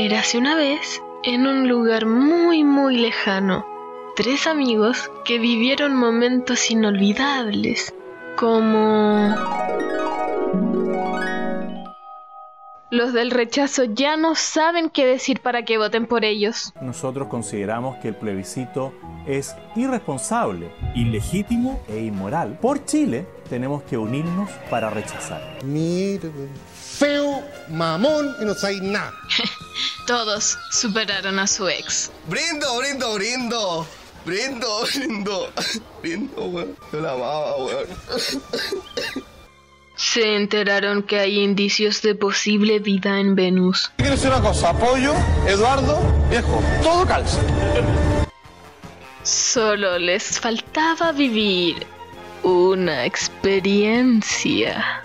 Érase una vez, en un lugar muy muy lejano, tres amigos que vivieron momentos inolvidables, como... Los del rechazo ya no saben qué decir para que voten por ellos. Nosotros consideramos que el plebiscito es irresponsable, ilegítimo e inmoral. Por Chile tenemos que unirnos para rechazar. Mire, feo, mamón y no sabéis nada. Todos superaron a su ex. Brindo, brindo, brindo. Brindo, brindo. Brindo, weón. Yo la amaba, weón. Se enteraron que hay indicios de posible vida en Venus. Quiero decir una cosa, apoyo, Eduardo, viejo, todo calza. Solo les faltaba vivir una experiencia.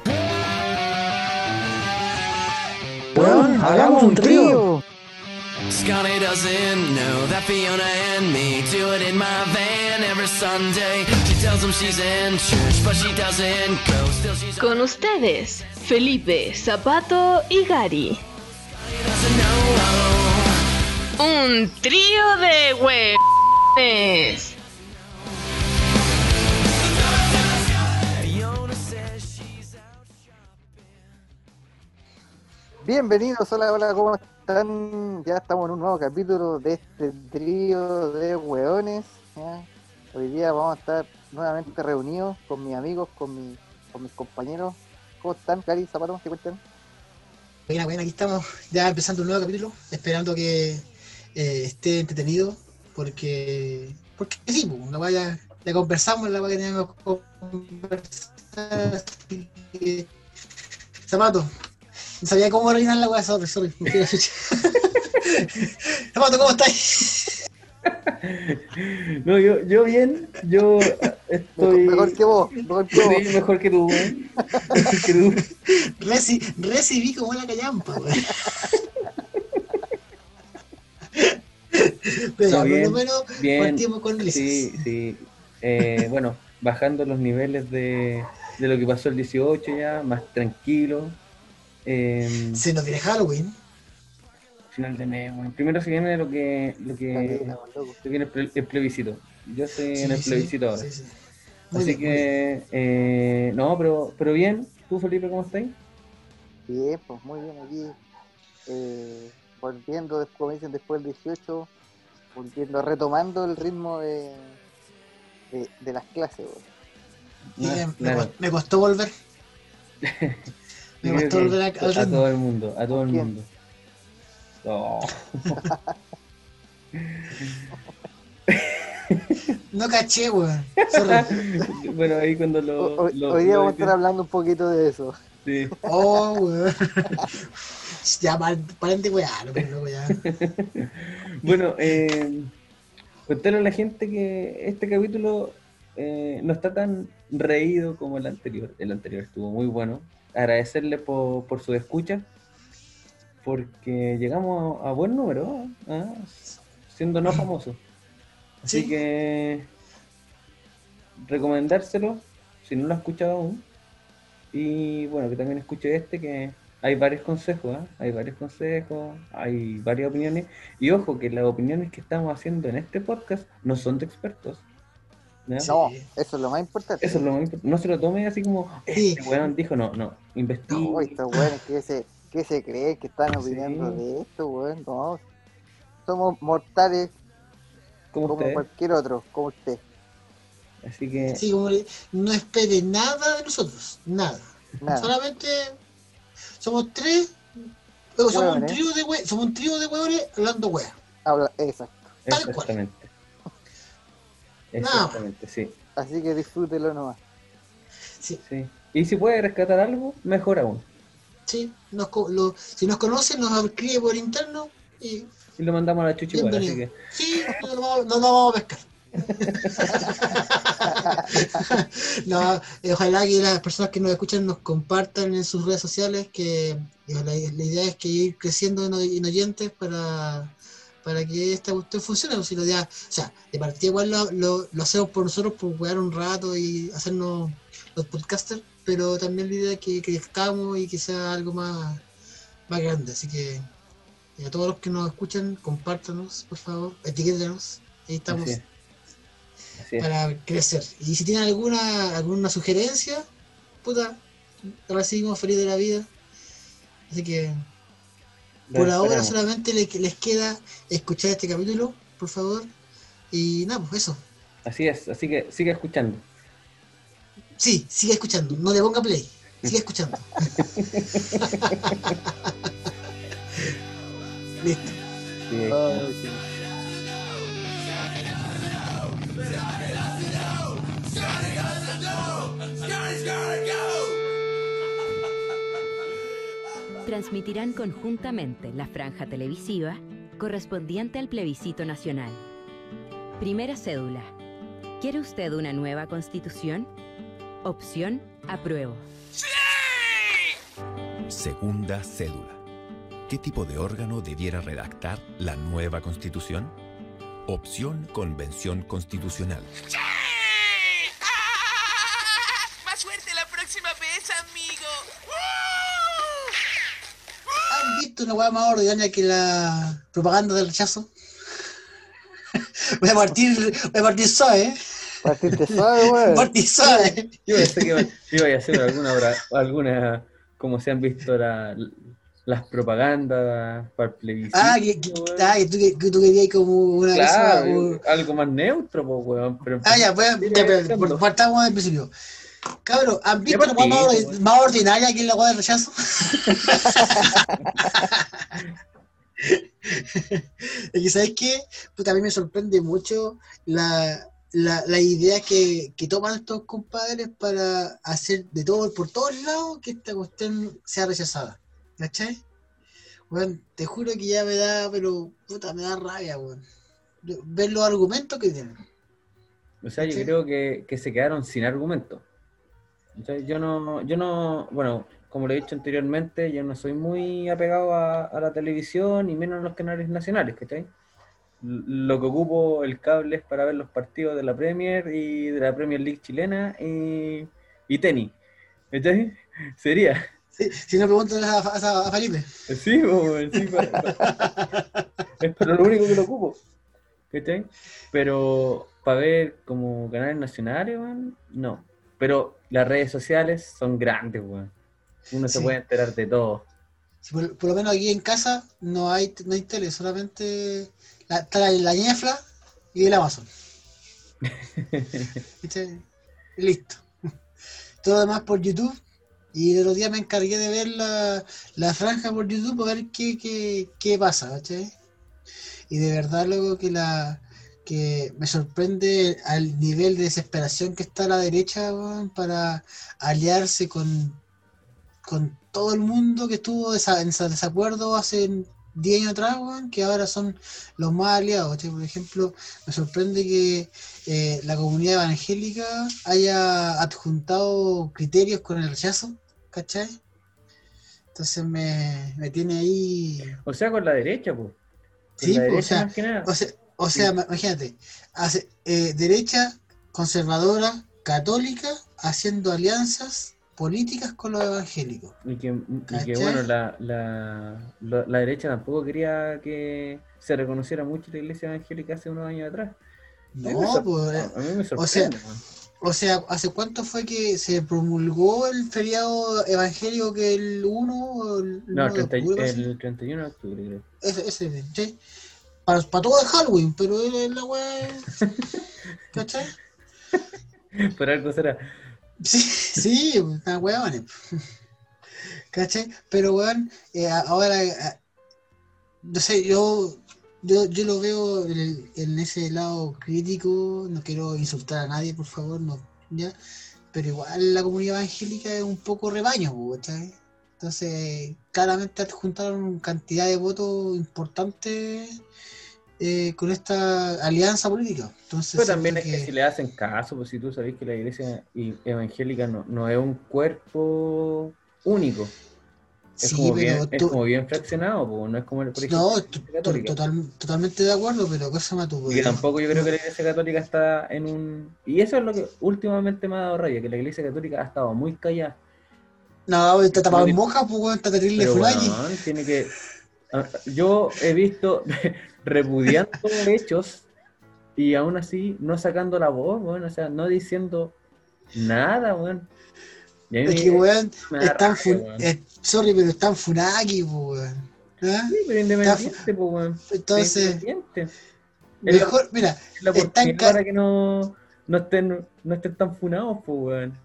Weón, hagamos un trío. Scotty doesn't know that Fiona and me do it in my van every Sunday. She tells him she's in church, but she doesn't go. Still she's Con ustedes, Felipe, Zapato y Gary. Un trío de huevones. Bienvenidos, hola, hola, ¿cómo están? Ya estamos en un nuevo capítulo de este trío de hueones. Hoy día vamos a estar nuevamente reunidos con mis amigos, con, mi- con mis compañeros. ¿Cómo están, Cari, Zapato? ¿Qué cuentan? Buena, buena, aquí estamos ya empezando un nuevo capítulo, esperando que eh, esté entretenido, porque porque sí, la vaya, ya conversamos, la vaya que teníamos que conversar, no sabía cómo rellenar la weá, sorry, sorry, me fui a la chucha. Zapato, ¿cómo estás? No, yo, yo bien, yo estoy Mejor que vos, mejor que vos. Sí, mejor que tú, weón. Mejor que tú. Reci, recibí como la callampa, weón. Pero por bien, lo menos bien. partimos con risas. Sí, sí. Eh, bueno, bajando los niveles de, de lo que pasó el 18 ya, más tranquilo. Eh, Se nos viene Halloween. final de mes, bueno. Primero se viene lo que, lo que, que viene el, ple- el plebiscito. Yo estoy en el sí, plebiscito ahora. sí, sí. Muy Así bien, que, eh, no, pero, pero bien. ¿Tú, Felipe, cómo estás? Bien, pues muy bien aquí. Eh, volviendo, des- como dicen, después del 18, volviendo, retomando el ritmo de, de, de las clases. me, claro. cos- me costó volver. Me a- todo el mundo, a todo el ¿Quién? mundo. Oh. No caché, weón. Bueno, ahí cuando lo. Hoy, lo- hoy día vamos a estar hablando un poquito de eso. Sí. Oh, weón. ya, pa- paren de weá. Bueno, eh, contarle a la gente que este capítulo eh, no está tan reído como el anterior. El anterior estuvo muy bueno. Agradecerle por, por su escucha, porque llegamos a, a buen número, ¿ah? siendo no famosos. Así Sí. que recomendárselo si no lo ha escuchado aún. Y bueno, que también escuche este, que hay varios consejos, ¿ah? hay varios consejos, hay varias opiniones. Y ojo, que las opiniones que estamos haciendo en este podcast no son de expertos. No, eso es lo más importante. Eso es lo más importante. No se lo tome así como, Sí. este weón dijo, no, no, investigue. No, estos weones que se, que se creen que están Sí. opinando de esto, weón. No. Somos mortales como cualquier otro, como usted. Así que, Sí, como le- no espere nada de nosotros. Nada. Nada. Solamente somos tres. somos, un trío de we- somos un trío de hueones hablando wea. Habla, exacto. tal cual. Exactamente. Sí. Así que disfrútelo nomás. Sí, Sí. Y si puede rescatar algo, mejor aún. sí. Nos, lo- si nos conocen, nos escribe por interno y Y lo mandamos a la chucha igual, así que. Sí, no nos vamos, no nos vamos a pescar. no, eh, ojalá que las personas que nos escuchan nos compartan en sus redes sociales, que la, la idea es que ir creciendo en, en oyentes para, para que esta cuestión funcione. pues, si o sea, de partida igual lo, lo- lo hacemos por nosotros, por jugar un rato y hacernos los podcasters, pero también la idea es que crezcamos y que sea algo más, más grande. Así que Y a todos los que nos escuchan, compártanos, por favor, etiquétenos. Ahí estamos Así es. Así es. para crecer. Y si tienen alguna, alguna sugerencia, puta, recibimos feliz de la vida. Así que Por ahora solamente le- les queda escuchar este capítulo, por favor. Y nada, pues eso. Así es, así que sigue escuchando. Sí, sigue escuchando. No le ponga play. Sigue escuchando. Listo. Sigue Ay, sí. Transmitirán conjuntamente la franja televisiva correspondiente al plebiscito nacional. Primera cédula. ¿Quiere usted una nueva constitución? Opción apruebo. Segunda cédula. ¿Qué tipo de órgano debiera redactar la nueva constitución? Opción Convención Constitucional. Más suerte la próxima vez, amigo. ¿Han visto una hueá más ordinaria que la propaganda del rechazo? Voy a partir, voy a partir suave, ¿eh? Partirte suave, Voy a weón. partir suave. Yo pensé que iba, a hacer alguna, alguna, como se han visto la- las propagandas para el plebiscito. Ah, que, que- ah, que tú, que, que tú querías como una Claro, cosa. un- algo más neutro, pues, weón. Pero Ah, ya, pues, ya, pero partamos del principio. Cabrón, ¿han visto hueá más, más ordinaria que la hueá del rechazo? es que, ¿sabes qué? Pues a mí me sorprende mucho la, la, la idea que, que toman estos compadres para hacer de todo, por todos lados, que esta cuestión sea rechazada. ¿Cachai? Bueno, te juro que ya me da, pero puta, me da rabia, weón. Yo- Ver los argumentos que tienen. O sea, yo ¿Cachai? creo que, que se quedaron sin argumento. O sea, yo no, yo no, bueno, como lo he dicho anteriormente, yo no soy muy apegado a, a la televisión y menos a los canales nacionales, ¿cachai? Lo que ocupo el cable es para ver los partidos de la Premier y de la Premier League chilena y, y tenis. ¿Cachai? Sería. Si, si no preguntan a, a- a Felipe. Sí, sí, pa- pa- es para lo único que lo ocupo. ¿Cachai? Pero para ver como canales nacionales, no. Pero las redes sociales son grandes, weón. Uno se puede enterar de todo. Por, por lo menos aquí en casa no hay, no hay tele, solamente la, está la, la ñefla y el Amazon. ¿Viste? Listo. Todo lo demás por YouTube. Y el otro día me encargué de ver la, la franja por YouTube para ver qué, qué, qué pasa, ¿cachai? Y de verdad luego que la que me sorprende al nivel de desesperación que está la derecha para aliarse con, con todo el mundo que estuvo en desa- desacuerdo hace 10 años atrás, que ahora son los más aliados. ¿cachai? Por ejemplo, me sorprende que eh, la comunidad evangélica haya adjuntado criterios con el rechazo, ¿cachai? Entonces me, me tiene ahí O sea, con la derecha, pues. Sí, la o derecha sea, más que nada. O sea, o sea, ma- imagínate, hace, eh, derecha conservadora católica haciendo alianzas políticas con los evangélicos. Y que, y que, ¿Cachai? bueno, la, la, la, la derecha tampoco quería que se reconociera mucho la iglesia evangélica hace unos años atrás. No, pues, a mí me o sea, sorprende, weón. o sea, ¿hace cuánto fue que se promulgó el feriado evangélico que el 1 o el No, 1 de el, 30 octubre, parece? el 31 de octubre, creo. Ese, ese, ¿sí? Para, para todo el Halloween, pero es la weá. ¿Cachai? Por algo será. Sí, sí, una weón. ¿Cachai? Pero weón, eh, ahora, eh, no sé, yo, yo, yo lo veo en, en ese lado crítico, no quiero insultar a nadie, por favor, no, ya, pero igual la comunidad evangélica es un poco rebaño, ¿cachai? Entonces, claramente adjuntaron cantidad de votos importantes eh, con esta alianza política. Entonces, Pero también es que si le hacen caso, pues si tú sabes que la iglesia evangélica no, no es un cuerpo único. Es, Sí, como, bien, es como bien fraccionado, pues no es como, el- No, total- totalmente de acuerdo, pero cosa más tú, Y tampoco yo creo que la iglesia católica está en un... Y eso es lo que últimamente me ha dado rabia, que la iglesia católica ha estado muy callada. No, está tapado en moja, pues weón, está terrible weón, tiene que... Ah, Yo he visto repudiando hechos y aún así no sacando la voz, weón, o sea, no diciendo nada, weón. Mí Es que, weón, están weón. eh, sorry, pero están funaki, po, weón. ¿Ah? Sí, pero independiente, pues, weón. Entonces, Independiente. Es la- mejor, mira, es la están para que no, no estén, no estén tan funados, pues, weón.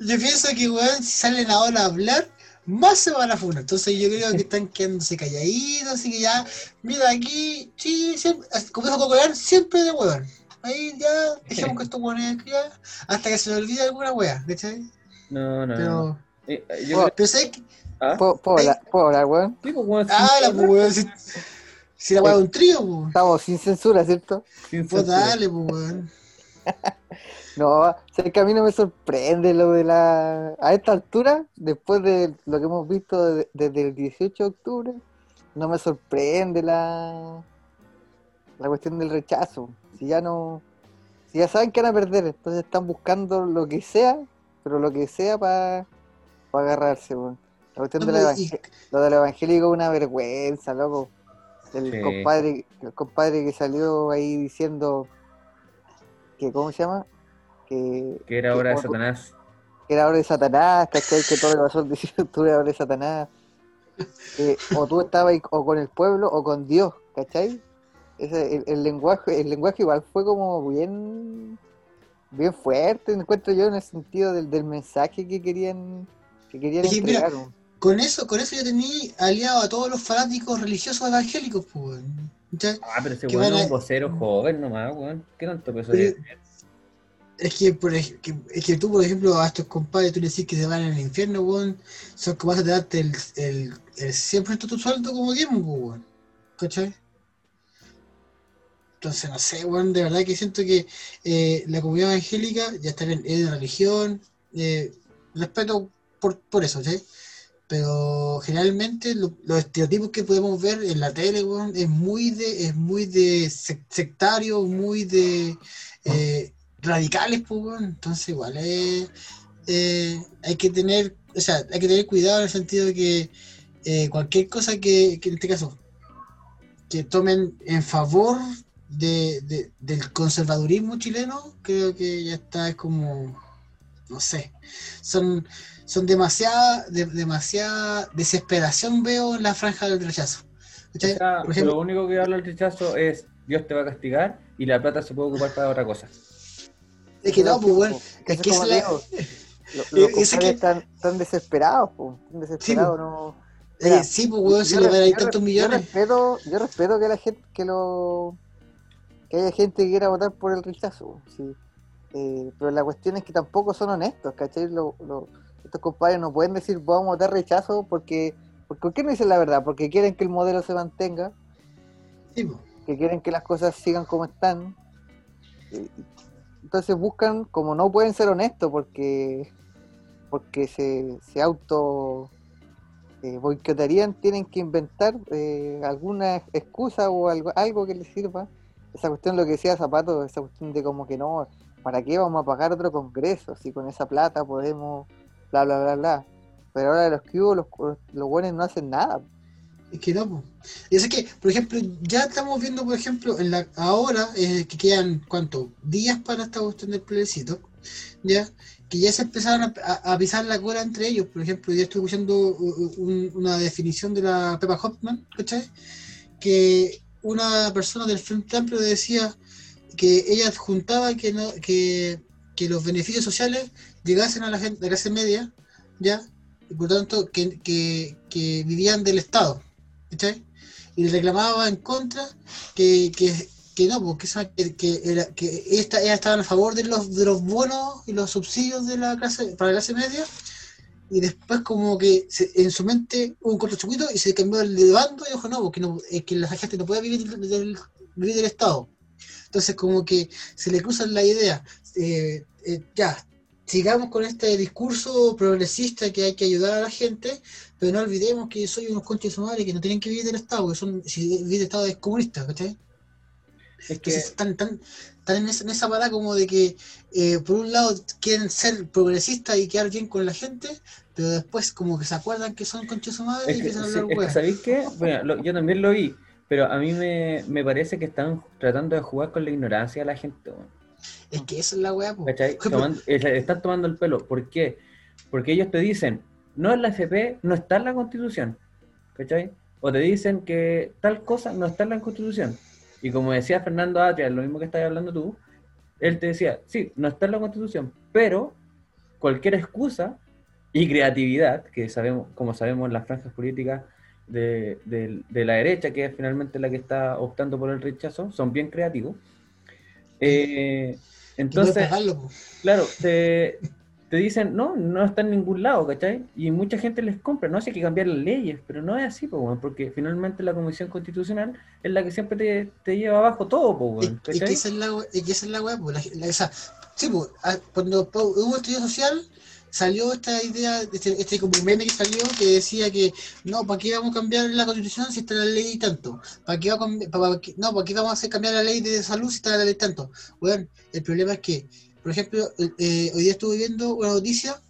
yo pienso que, weón, si salen ahora a hablar, más se van a funar. Entonces yo creo que están quedándose calladitos, así que ya, mira, aquí, sí, siempre, como dijo Cocolar, siempre de weón. Ahí ya, dejemos que esto weones ya, hasta que se le olvide alguna wea, ¿cachai? No, no, Pero- no. Eh, eh, yo Oh, creo- Pero. ¿Ah? ¿Puedo, puedo hablar, ¿Puedo hablar, weón? Sí, pues, weón, Ah, la pues, weón, si, si la wea es un trío, pues. Estamos sin censura, ¿cierto? sin Pues censura. dale, pues, weón. No, sé que a mí no me sorprende lo de la... A esta altura, después de lo que hemos visto de- desde el 18 de octubre, no me sorprende la, la cuestión del rechazo. Si ya no... Si ya saben que van a perder, entonces están buscando lo que sea, pero lo que sea para agarrarse, weón. La cuestión No, de lo del evangélico es una vergüenza, loco. El Sí. compadre, el compadre que salió ahí diciendo que, ¿cómo se llama? Que, Que era que hora de Satanás. que era obra de Satanás, ¿cachai? Que todo lo que pasó el 18 de octubre era obra de Satanás. O tú estabas ahí o con el pueblo o con Dios, ¿cachai? Ese, el, el lenguaje, el lenguaje igual fue como bien, bien fuerte, encuentro yo en el sentido del, del mensaje que querían, que querían Es que, mira, entregar. weón. Con eso, con eso yo tenía aliado a todos los fanáticos religiosos evangélicos, pues, ¿Cachai? Ah, pero ese weón es un vocero joven nomás, weón. ¿Qué tanto peso Pero- tiene? Es que, por ej- que- es que tú, por ejemplo, a estos compadres, tú le decís que se van al infierno, weón, son capaces de darte el, el, el 100% de tu sueldo como tiempo, pues, weón. ¿Cachai? Entonces, no sé, weón, de verdad que siento que eh, la comunidad evangélica, ya está bien, es de religión, eh, respeto por, por eso, ¿cachai? Pero generalmente lo- los estereotipos que podemos ver en la tele, es muy de, es muy de sec- sectario, muy de eh, radicales, pues. Entonces igual es, eh, hay que tener, o sea, hay que tener cuidado en el sentido de que eh, cualquier cosa que, que en este caso, que tomen en favor de- del conservadurismo chileno, creo que ya está, es como, no sé, son, son demasiada, de- demasiada desesperación veo en la franja del rechazo. ¿Cachai? O sea, Por ejemplo, lo único que habla el rechazo es Dios te va a castigar y la plata se puede ocupar para otra cosa. es que no, pues bueno, Que que es la- Eh, los que- están, están desesperados, po, están desesperados, po. no... eh, sí, pues weón, si yo le van a yo tantos Yo millones. respeto, yo respeto que la gente, que lo que haya gente que quiera votar por el rechazo, sí. Eh, pero la cuestión es que tampoco son honestos, ¿cachai? Lo- lo- estos compadres no pueden decir vamos a votar rechazo porque, porque ¿por qué no dicen la verdad? Porque quieren que el modelo se mantenga, Sí, que quieren que las cosas sigan como están. Entonces buscan, como no pueden ser honestos porque porque se, se auto eh, boicotarían, tienen que inventar eh, alguna excusa o algo, algo que les sirva. Esa cuestión, lo que decía Zapato, esa cuestión de como que no, ¿para qué vamos a pagar otro congreso? Si con esa plata podemos, bla, bla, bla, bla. Pero ahora los que los, los buenos no hacen nada. Es que no. Y es que, por ejemplo, ya estamos viendo, por ejemplo, en la ahora eh, que quedan, ¿cuánto? Días para esta cuestión del plebiscito, ¿ya? Que ya se empezaron a, a- pisar la cola entre ellos. Por ejemplo, ya estoy escuchando u- un- una definición de la Pepa Hoffman, ¿cachai? Que una persona del Frente Amplio decía que ella juntaba que, no, que, que los beneficios sociales llegasen a la gente de clase media, ¿ya? Y por tanto, que, que, vivían del Estado, ¿cachai? Y le reclamaba en contra que, que, que no, porque esa- que, era, que esta, ellas estaban a favor de los, de los bonos y los subsidios de la clase, para la clase media, y después como que se- en su mente hubo un cortocircuito y se cambió el de bando y dijo, no, porque no, es que la gente no puede vivir del, del- vivir del Estado. Entonces como que se le cruzan la idea, eh, eh, ya, sigamos con este discurso progresista que hay que ayudar a la gente, pero no olvidemos que soy unos conches madre que no tienen que vivir del Estado, que son, si vivir del Estado es comunista, ¿cachai? Es que Entonces están, están, están en, esa, en esa parada como de que, eh, por un lado, quieren ser progresistas y quedar bien con la gente, pero después como que se acuerdan que son conchas su madre Es y que, empiezan a hablar es que. ¿sabéis qué? Bueno, lo- yo también lo vi, pero a mí me, me parece que están tratando de jugar con la ignorancia de la gente. Es que esa es la weá, están tomando el pelo. ¿Por qué? Porque ellos te dicen, no en la FP, no está en la Constitución. ¿Cachai? O te dicen que tal cosa no está en la Constitución. Y como decía Fernando Atria, lo mismo que estás hablando tú, él te decía, sí, no está en la Constitución, pero cualquier excusa y creatividad, que sabemos, como sabemos, las franjas políticas de, de- de la derecha, que es finalmente la que está optando por el rechazo, son bien creativos. Eh, entonces, claro, te, te dicen, no, no está en ningún lado, ¿cachai? Y mucha gente les compra, no, si hay que cambiar las leyes, pero no es así, po, porque finalmente la Comisión Constitucional es la que siempre te, te lleva abajo todo, po, Es, que esa es la, we- es que esa es la weá, po. La- la- esa- sí, po, ah, cuando po- hubo estudio social, salió esta idea, este, este como meme que salió que decía que no, ¿para qué vamos a cambiar la constitución si está la ley tanto? ¿Para qué va a cambi- pa- pa- qué- no, ¿para qué vamos a hacer cambiar la ley de salud si está la ley tanto? Bueno, el problema es que, por ejemplo, eh, eh, hoy día estuve viendo una noticia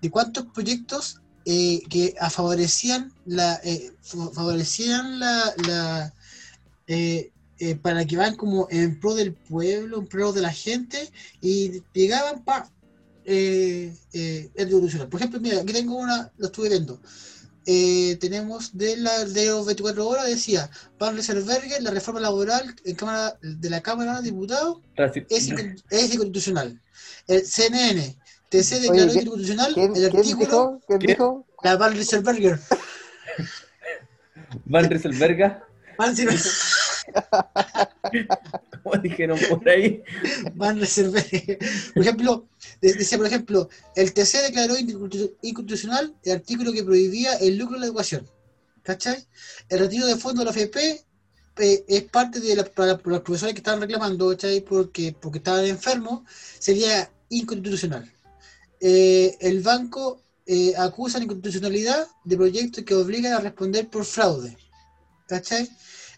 de cuántos proyectos eh, que favorecían la eh, fa- favorecían la, la eh, eh, para que van como en pro del pueblo, en pro de la gente y llegaban pa eh, eh, el revolucionario. Por ejemplo, mira, aquí tengo una, lo estuve viendo. Eh, tenemos de la de los 24 horas decía Van Rieselberger, la reforma laboral en cámara de la Cámara de Diputados es, incon- es inconstitucional. El CNN, TC Oye, declaró ¿qué- inconstitucional ¿Quién, el quién artículo dijo? ¿Quién dijo? la Van Rieselberger. Van Rieselberga, Van Rieselberger. como dijeron por ahí. Van. Por ejemplo, de- decía, por ejemplo, el TC declaró inconstitu- inconstitucional el artículo que prohibía el lucro en la educación. ¿Cachai? El retiro de fondos de la FP eh, es parte de la, para los profesores que estaban reclamando, ¿cachai? Porque, porque estaban enfermos, sería inconstitucional. Eh, el banco eh, acusa la inconstitucionalidad de proyectos que obligan a responder por fraude. ¿Cachai?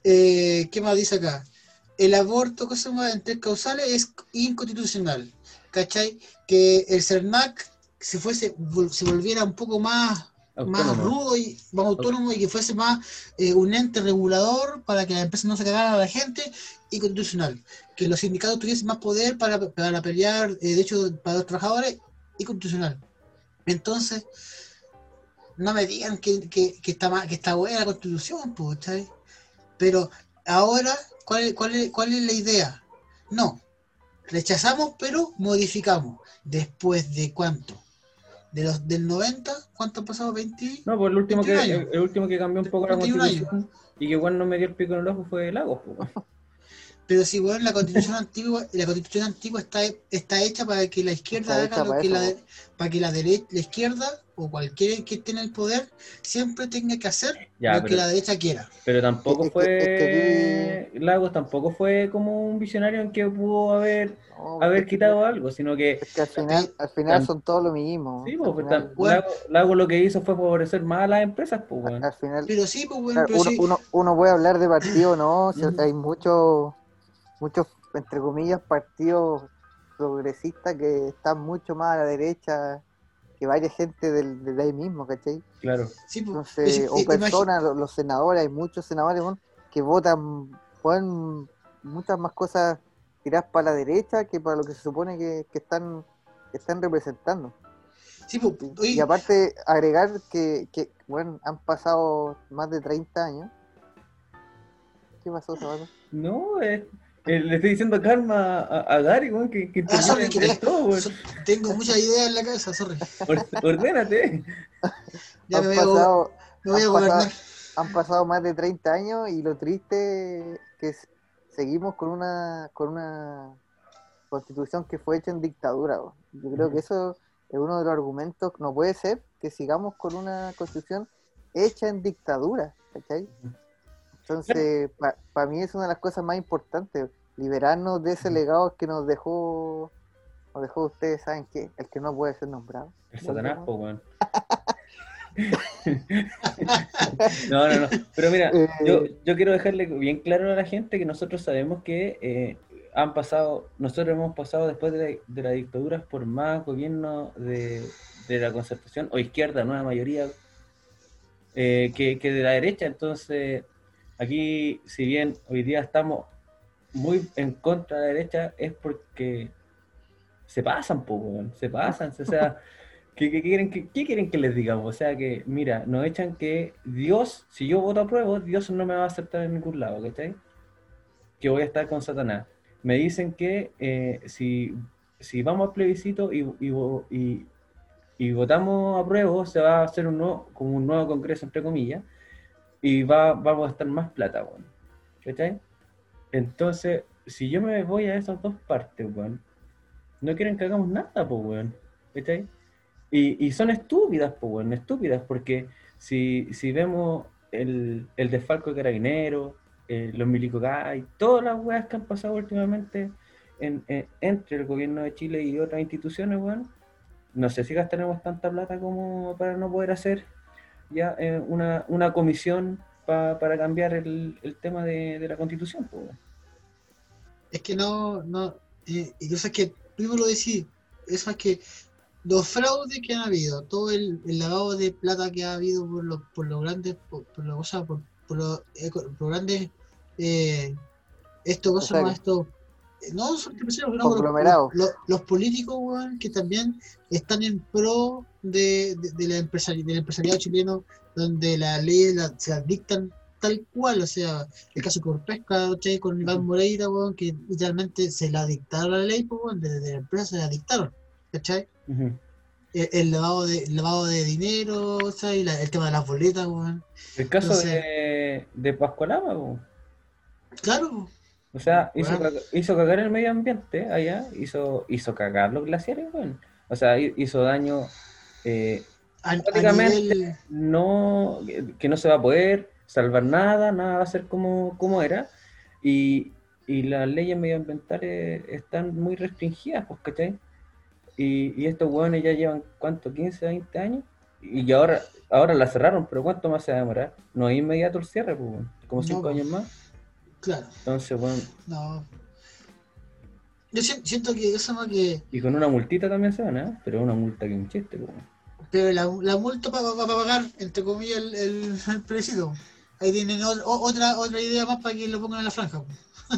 Eh, ¿Qué más dice acá? El aborto, cosa más en tres causales, es inconstitucional. ¿Cachai? Que el CERNAC si fuese, se volviera un poco más, más rudo y más autónomo y que fuese más eh, un ente regulador para que las empresas no se cagaran a la gente, inconstitucional. Que los sindicatos tuviesen más poder para, para pelear eh, derechos para los trabajadores, inconstitucional. Entonces, no me digan que, que, que está, que está buena la constitución, pues, ¿cachai? Pero ahora, ¿cuál es, cuál, es, ¿cuál es la idea? No, rechazamos, pero modificamos. ¿Después de cuánto? ¿De los, ¿Del 90? ¿Cuánto ha pasado? ¿20? No, pues el último, que, 21 el, el último que cambió un poco la 21 años. constitución y que igual no me dio el pico en el ojo fue Lagos. pues. Pero si, bueno, la constitución antigua, la constitución antigua está, está hecha para que la izquierda Está haga lo para que eso, la, po. de- para que la derecha, la izquierda o cualquiera que esté en el poder siempre tenga que hacer Ya, lo que la derecha quiera. Pero tampoco Es que- fue. Lagos tampoco fue como un visionario en que pudo haber, No, haber es que- quitado algo, sino que. Es que al final, al final son todos lo mismo. Sí, pues, pues, final- Bueno. Lagos, Lagos lo que hizo fue favorecer más a las empresas, pues, weón. al final Pero sí, pues, bueno, Claro, pero uno, sí. uno, uno puede hablar de partido, ¿no? Hay muchos, muchos, entre comillas, partidos progresistas que están mucho más a la derecha que varias gente del, de ahí mismo, ¿cachai? Claro. sí, pues, Entonces, es- o eh, personas, los, los senadores, hay muchos senadores que votan, pueden muchas más cosas tiradas para la derecha que para lo que se supone que, que están, que están representando. sí, pues, Y aparte, agregar que, que, bueno, han pasado más de 30 años. ¿Qué pasó, Zapato? No, eh, eh, le estoy diciendo calma a, a Gary, weón, que, que Ah, sorry, que- todo, weón. so- tengo muchas ideas en la cabeza, sorry. Or- Ordénate. Ya han me voy, a, me voy a han gobernar. pasado- han pasado más de 30 años y lo triste que es- seguimos con una con una constitución que fue hecha en dictadura. weón. Yo creo que eso es uno de los argumentos. No puede ser que sigamos con una constitución hecha en dictadura. ¿cachai? Entonces, para mí es una de las cosas más importantes, liberarnos de ese legado que nos dejó, nos dejó ustedes, ¿saben qué? El que no puede ser nombrado. El Satanás, pues, weón. No, no, no. Pero mira, Eh, yo, yo quiero dejarle bien claro a la gente que nosotros sabemos que eh, han pasado, nosotros hemos pasado después de la, de la dictadura por más gobierno de, de la concertación o izquierda, nueva mayoría, eh, que, que de la derecha. Entonces, aquí, si bien hoy día estamos muy en contra de la derecha, es porque se pasan, po, weón, se pasan. O sea, ¿qué, qué quieren que, qué quieren que les digamos? O sea, que, mira, nos echan que Dios, si yo voto a prueba, Dios no me va a aceptar en ningún lado, ¿cachai? Que voy a estar con Satanás. Me dicen que eh, si, si vamos al plebiscito y, y- y votamos a prueba, se va a hacer un nuevo, como un nuevo congreso, entre comillas, y va, vamos a estar más plata, weón. ¿Cachai? Entonces, si yo me voy a esas dos partes, weón, no quieren que hagamos nada, pues, weón. ¿Cachai? Y, y son estúpidas, pues, weón, estúpidas, porque si, si vemos el, el desfalco de Carabineros, eh, los milicogay, todas las weas que han pasado últimamente en- en- entre el gobierno de Chile y otras instituciones, weón, no sé si gastaremos tanta plata como para no poder hacer ya eh, una, una comisión pa- para cambiar el, el tema de, de la constitución, pues. Es que no, no, eh, y yo sé que, primero lo decís, eso es que los fraudes que han habido, todo el, el lavado de plata que ha habido por los por los grandes, por, por los, o sea, por, por los, por grandes, eh, esto. Eh, No son los-. Los, los políticos, weón, que también están en pro de, de, de la empresari- del empresariado chileno, donde las leyes la- se las dictan tal cual, o sea, el caso Corpesca, ¿cachai? con Iván Moreira, weón, que literalmente se la dictaron la ley, pues, weón, desde la empresa se la dictaron, ¿cachai? El, el lavado de el lavado de dinero, o sea, y la- el tema de las boletas, weón. El caso Entonces- de, de Pascualama, po. Claro, O sea, hizo, Bueno. caga- hizo cagar el medio ambiente allá, hizo, hizo cagar los glaciares. O sea, hi- hizo daño eh, a, a prácticamente nivel, no, que- no se va a poder salvar nada, nada va a ser como, como era. Y, y las leyes medioambientales están muy restringidas, pues, ¿cachai? Y, y estos hueones ya llevan, ¿cuánto? ¿15, 20 años? Y ahora, ahora la cerraron, pero ¿cuánto más se va a demorar? No es inmediato el cierre, pues, como No, 5 pues. años más. Claro, Entonces, bueno, no. Yo si- siento que eso más que y con una multita también se van, ¿eh? Pero una multa que un chiste, pues. weón. Pero la, la multa para pagar, entre comillas, el, el. Ahí tienen o- otra, otra idea más para que lo pongan en la franja.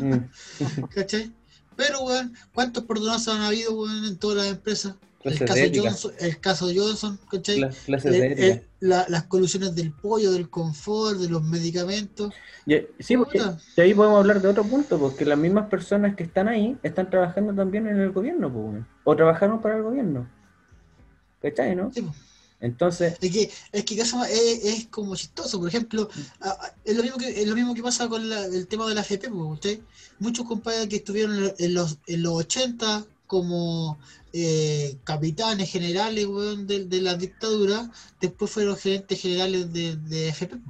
Mm. ¿Cachai? Pero, weón, ¿cuántos perdonazos han habido, weón, en todas las empresas? El caso, ética. Johnson, el caso Johnson, ¿cachai? Cla- clases El- de ética. el- la- las colusiones del pollo, del confort, de los medicamentos. Y- sí, porque de ahí podemos hablar de otro punto, porque las mismas personas que están ahí están trabajando también en el gobierno, pues, o trabajaron para el gobierno. ¿Cachai, no? Sí, po. Entonces, Es que, es que eso es, es como chistoso, por ejemplo, es lo mismo que, es lo mismo que pasa con la- el tema de la FP, porque usted, muchos compadres que estuvieron en, en los, en los 80 como eh, capitanes generales weón, de, de la dictadura, después fueron gerentes generales de, de FP,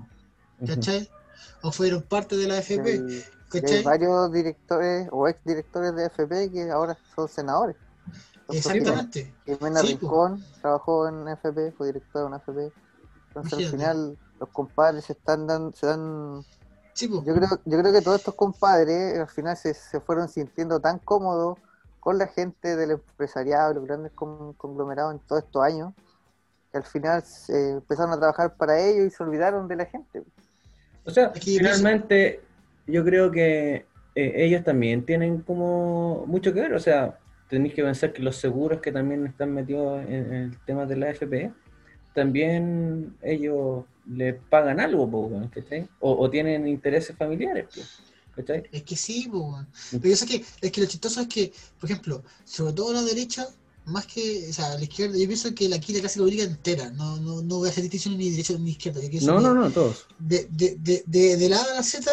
¿cachai? O fueron parte de la FP, hay varios directores o ex directores de FP que ahora son senadores. Exactamente. Jimena Sí. Rincón trabajó en FP, fue directora de una FP. Entonces al final los compadres se están dando, se dan Sí, yo creo, yo creo que todos estos compadres al final se, se fueron sintiendo tan cómodos con la gente del empresariado, los grandes con- conglomerados en todos estos años, que al final se empezaron a trabajar para ellos y se olvidaron de la gente. o sea, finalmente yo creo que eh, ellos también tienen como mucho que ver, o sea, tenéis que pensar que los seguros que también están metidos en, el tema de la AFP, también ellos le pagan algo, ¿cachai? O, o tienen intereses familiares, pues, ¿cachai? Es que sí, po. Pero yo sé que, es que lo chistoso es que, por ejemplo, sobre todo la derecha, más que, o sea, la izquierda, yo pienso que la aquí la clase política entera, no, no, no voy a hacer distinción ni derecha ni izquierda. yo No, que no, no, todos. De, de, de, de, de la A a la Z,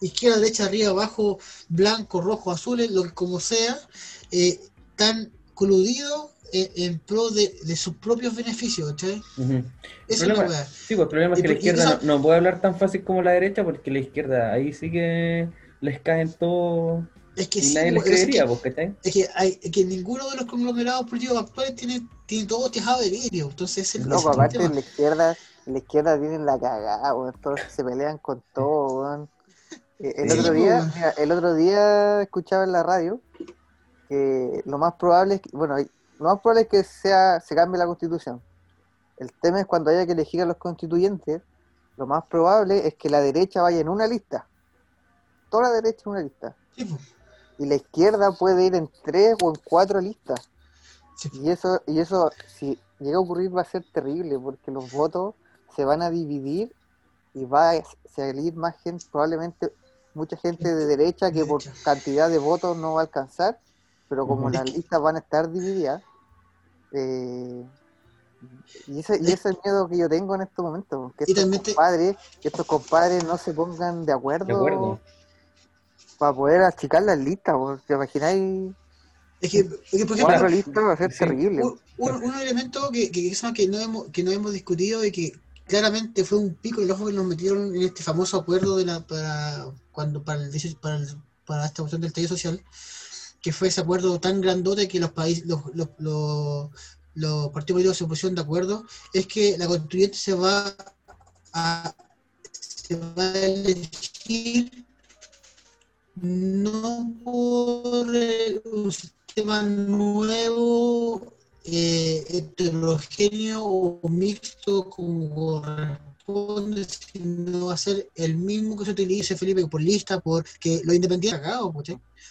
izquierda, derecha, arriba, abajo, blanco, rojo, azules, lo que como sea, eh, están coludidos en, en pro de, de sus propios beneficios, ¿cachai? Ujú. El Esa es la problema- weá. Sí, pues el problema es Y que la izquierda eso- no, no puede hablar tan fácil como la derecha, porque la izquierda ahí sí que les caen todo, Es que Y sí, nadie les weón, es creería, que- pues, ¿cachai? Es que, hay, es que ninguno de los conglomerados políticos actuales tiene, tiene todo tejado de vidrio. Entonces, es el aparte tema. en la izquierda, en la izquierda tienen la cagada. Todos se pelean con todo, weón. Eh, El Sí, otro pues, día, mira, el otro día escuchaba en la radio que lo más probable es que, bueno, lo más probable es que sea, se cambie la constitución. El tema es cuando haya que elegir a los constituyentes, lo más probable es que la derecha vaya en una lista. Toda la derecha en una lista. Sí. Y la izquierda puede ir en tres o en cuatro listas. Y eso, y eso, si llega a ocurrir, va a ser terrible, porque los votos se van a dividir y va a salir más gente, probablemente mucha gente de derecha que por cantidad de votos no va a alcanzar, pero como Ujú. las listas van a estar divididas, eh, y ese, y ese es el miedo que yo tengo en estos momentos, que estos te- compadres, que estos compadres no se pongan de acuerdo, De acuerdo. para poder achicar las listas, porque ¿te imagináis? Es que, es que, por Cuatro ejemplo, listas va a ser Sí. terrible. un, un- un elemento que, que, que, que no hemos, que no hemos discutido y que claramente fue un pico el ojo que nos metieron en este famoso acuerdo de la, para, cuando, para, el, 18 para, el- para esta cuestión del estallido social, que fue ese acuerdo tan grandote que los países, los, los, los, partidos políticos se pusieron de acuerdo, es que la constituyente se va a, se va a elegir no por un sistema nuevo, eh, heterogéneo o mixto como corresponde, sino va a ser el mismo que se utilice, Felipe, por lista, porque los independientes cagados,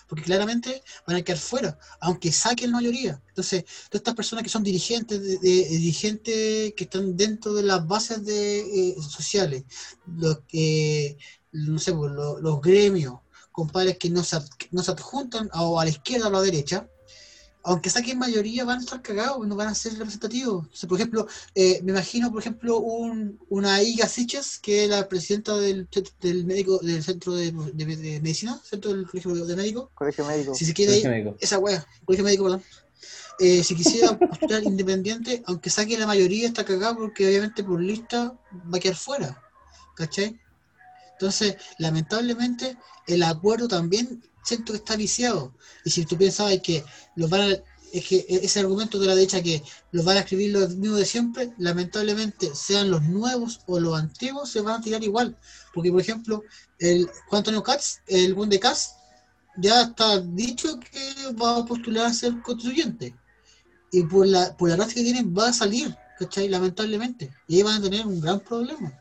porque claramente van a quedar fuera, aunque saquen mayoría. Entonces, todas estas personas que son dirigentes, de, dirigentes que están dentro de las bases de, eh, sociales, los, que no sé, los, gremios, compadres que no se, no se adjuntan a, a la izquierda o a la derecha, aunque saquen mayoría, van a estar cagados, no van a ser representativos. O sea, por ejemplo, eh, me imagino, por ejemplo, un, una Iga Siches, que es la presidenta del, del médico del centro de, de- de medicina, centro del colegio de médicos. Colegio médico. Si se quiere ir, Colegio médico. esa wea, colegio médico, perdón. Eh, si quisiera postular independiente, aunque saque la mayoría, está cagado porque obviamente por lista va a quedar fuera. ¿Cachai? Entonces, lamentablemente, el acuerdo también siento que está viciado. Y si tú piensas que los van a, es que ese argumento de la derecha que los van a escribir los mismos de siempre, lamentablemente, sean los nuevos o los antiguos, se van a tirar igual. Porque, por ejemplo, el Juan Antonio Katz, el buen de Katz, ya está dicho que va a postular a ser constituyente. Y por la, por la raza que tienen va a salir, ¿cachai? Lamentablemente. Y ahí van a tener un gran problema.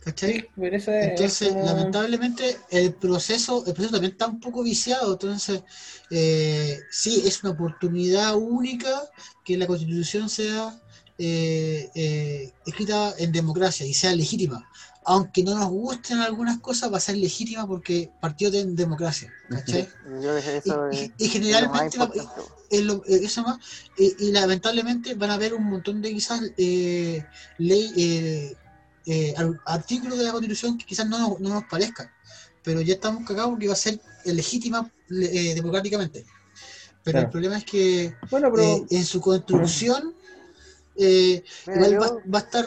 ¿Cachai? Pero eso es Entonces, como- lamentablemente, el proceso, el proceso también está un poco viciado. Entonces, eh, sí, es una oportunidad única que la constitución sea eh, eh, escrita en democracia y sea legítima. Aunque no nos gusten algunas cosas, va a ser legítima porque partió de en democracia. ¿Cachai? Yo y, y es lo más generalmente lo- eh, eso más, y, y lamentablemente van a haber un montón de quizás eh, ley eh, ar- artículos de la constitución que quizás no, nos- no nos parezcan pero ya estamos cagados porque va a ser legítima eh, democráticamente pero Claro. el problema es que Bueno, pero- eh, en su construcción eh, igual yo- va, va a estar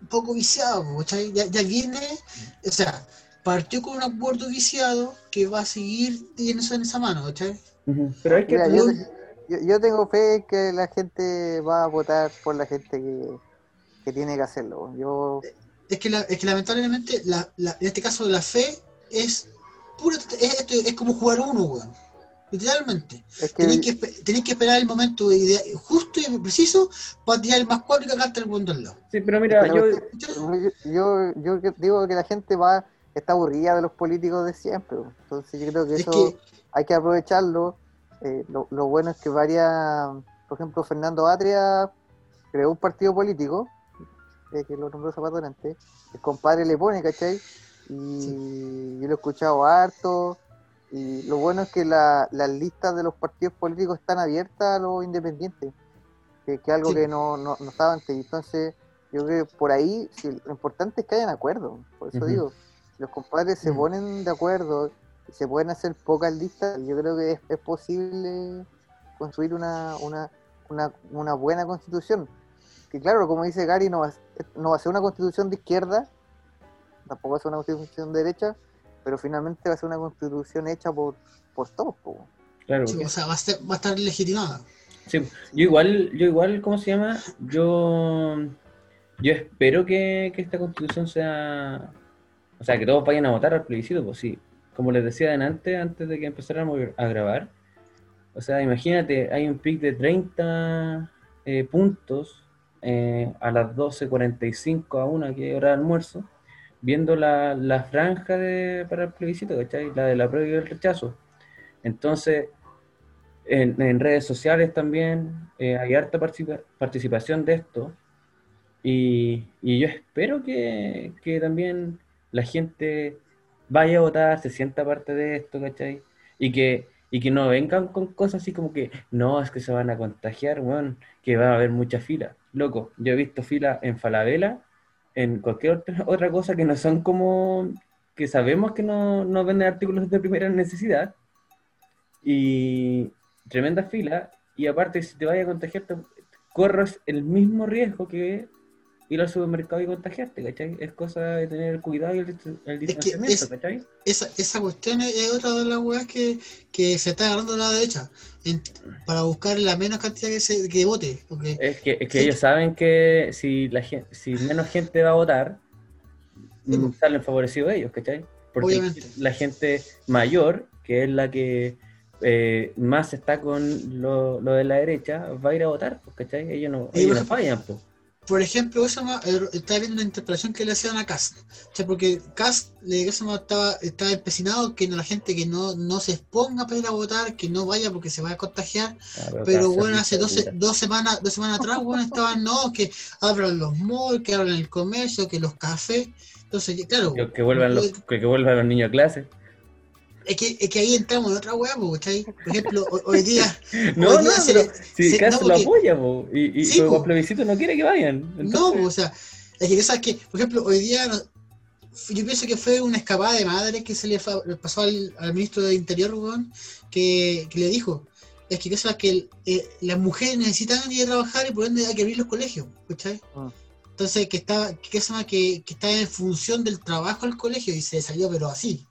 un poco viciado ya, ya viene o sea partió con un acuerdo viciado que va a seguir teniendo en esa mano. Pero es que Mira, yo, yo tengo fe que la gente va a votar por la gente que, que tiene que hacerlo. Yo es que, la- es que lamentablemente, la, la- en este caso, la fe es pura. Es, como jugar uno, weón. Literalmente. es que Tenéis que, tenéis que esperar el momento idea- justo y preciso para tirar el más cuatro y cagarte el buen del lado. Sí, pero mira, Pero yo, yo, yo, yo que- digo que la gente va está aburrida de los políticos de siempre. Entonces yo creo que Es eso que- hay que aprovecharlo. Eh, lo, lo bueno es que varias, por ejemplo, Fernando Atria creó un partido político, eh, que lo nombró Zapato delante, el compadre le pone, ¿cachai? Y yo lo he escuchado harto. Y lo bueno es que la- las listas de los partidos políticos están abiertas a los independientes, que que algo Sí. que no, no, no estaba antes. Entonces, yo creo que por ahí sí, lo importante es que hayan acuerdo. Por eso digo, los compadres se Mm. ponen de acuerdo y se pueden hacer pocas listas, yo creo que es, es posible construir una, una, una, una buena constitución. Que claro, como dice Gary, no va, a- no va a ser una constitución de izquierda, tampoco va a ser una constitución de derecha, pero finalmente va a ser una constitución hecha por, por todos, po. Claro, Sí, o sea, va a, ser- va a estar legitimada. Sí, yo igual, yo igual, ¿cómo se llama? Yo, yo espero que, que esta constitución sea, o sea, que todos vayan a votar al plebiscito, pues sí. Como les decía antes, antes de que empezáramos a grabar, o sea, imagínate, hay un pic de 30 eh, puntos eh, a las 12.45 a una, que hora de almuerzo, viendo la, la franja de, para el plebiscito, ¿cachai? La de la prueba y el rechazo. Entonces, en, redes sociales también eh, hay harta participa- participación de esto y, y yo espero que, que también la gente vaya a votar, se sienta parte de esto, ¿cachai? Y que, y que no vengan con cosas así como que no, es que se van a contagiar, weón, que va a haber mucha fila. Loco, yo he visto fila en Falabella, en cualquier otra, cosa que no son como que sabemos que no, no venden artículos de primera necesidad y tremenda fila y aparte si te vayas a contagiar corres el mismo riesgo que ir al supermercado y contagiarte, ¿cachai? Es cosa de tener cuidado y el, el distanciamiento, es- ¿cachai? Esa, esa cuestión es, otra de las weas que, que se está agarrando la derecha en- para buscar la menos cantidad que, se, que vote. Porque Es que, es que Sí. ellos saben que si la gente, si menos gente va a votar, mm, salen favorecidos ellos, ¿cachai? Porque Obviamente. la gente mayor, que es la que eh, más está con lo, lo de la derecha, va a ir a votar, pues, ¿cachai? Ellos no, ellos no fallan, pues. Por ejemplo, eso eh, estaba viendo una interpretación que le hacían a Cast. O sea, porque Cast le, estaba, estaba empecinado que la gente que no, no se exponga para ir a votar, que no vaya porque se va a contagiar. Ah, pero bueno, hace dos, dos semanas, dos semanas atrás, bueno, estaban, no, que abran los malls, que abran el comercio, que los cafés. Entonces, claro, Que, que vuelvan los, que, que vuelvan los niños a clase. Es que, es que ahí entramos en otra hueá, ¿cachai? Por ejemplo, ho- hoy día. No, hoy no, día se pero si se- no, lo porque- apoya, po, y, y Sí, pero po. el plebiscito no quiere que vayan. No, Entonces, po, o sea, es que sabes que, por ejemplo, hoy día no- yo pienso que fue una escapada de madre que se le, fa- le pasó al, al ministro de Interior, weón, que, que le dijo, es que sabes que el- eh, las mujeres necesitan ir a trabajar y por ende hay que abrir los colegios, ¿cachai? Ah. Entonces que estaba, que, que, que está en función del trabajo al colegio y se salió pero así.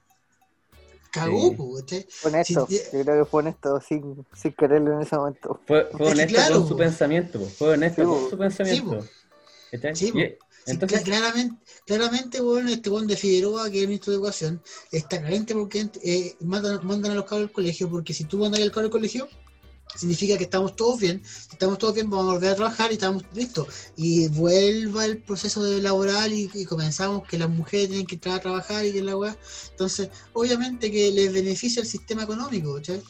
Cagó, Sí. po, ¿cachai? Fue honesto, Sí, yo creo que fue honesto sin, sin quererlo en ese momento. Fue, fue honesto claro, con po. su pensamiento, po, fue honesto Sí, con su pensamiento. Sí. Sí, Sí, entonces, cla- claramente, claramente, bueno, este buen de Figueroa, que es el ministro de Educación, está caliente porque eh, mandan, mandan a los cabros al colegio, porque si tú mandas al cabro al colegio, significa que estamos todos bien, si estamos todos bien, vamos a volver a trabajar y estamos listos. Y vuelva el proceso de laboral y, y comenzamos que las mujeres tienen que entrar a trabajar y que la weá. Entonces, obviamente que les beneficia el sistema económico, ¿cachai?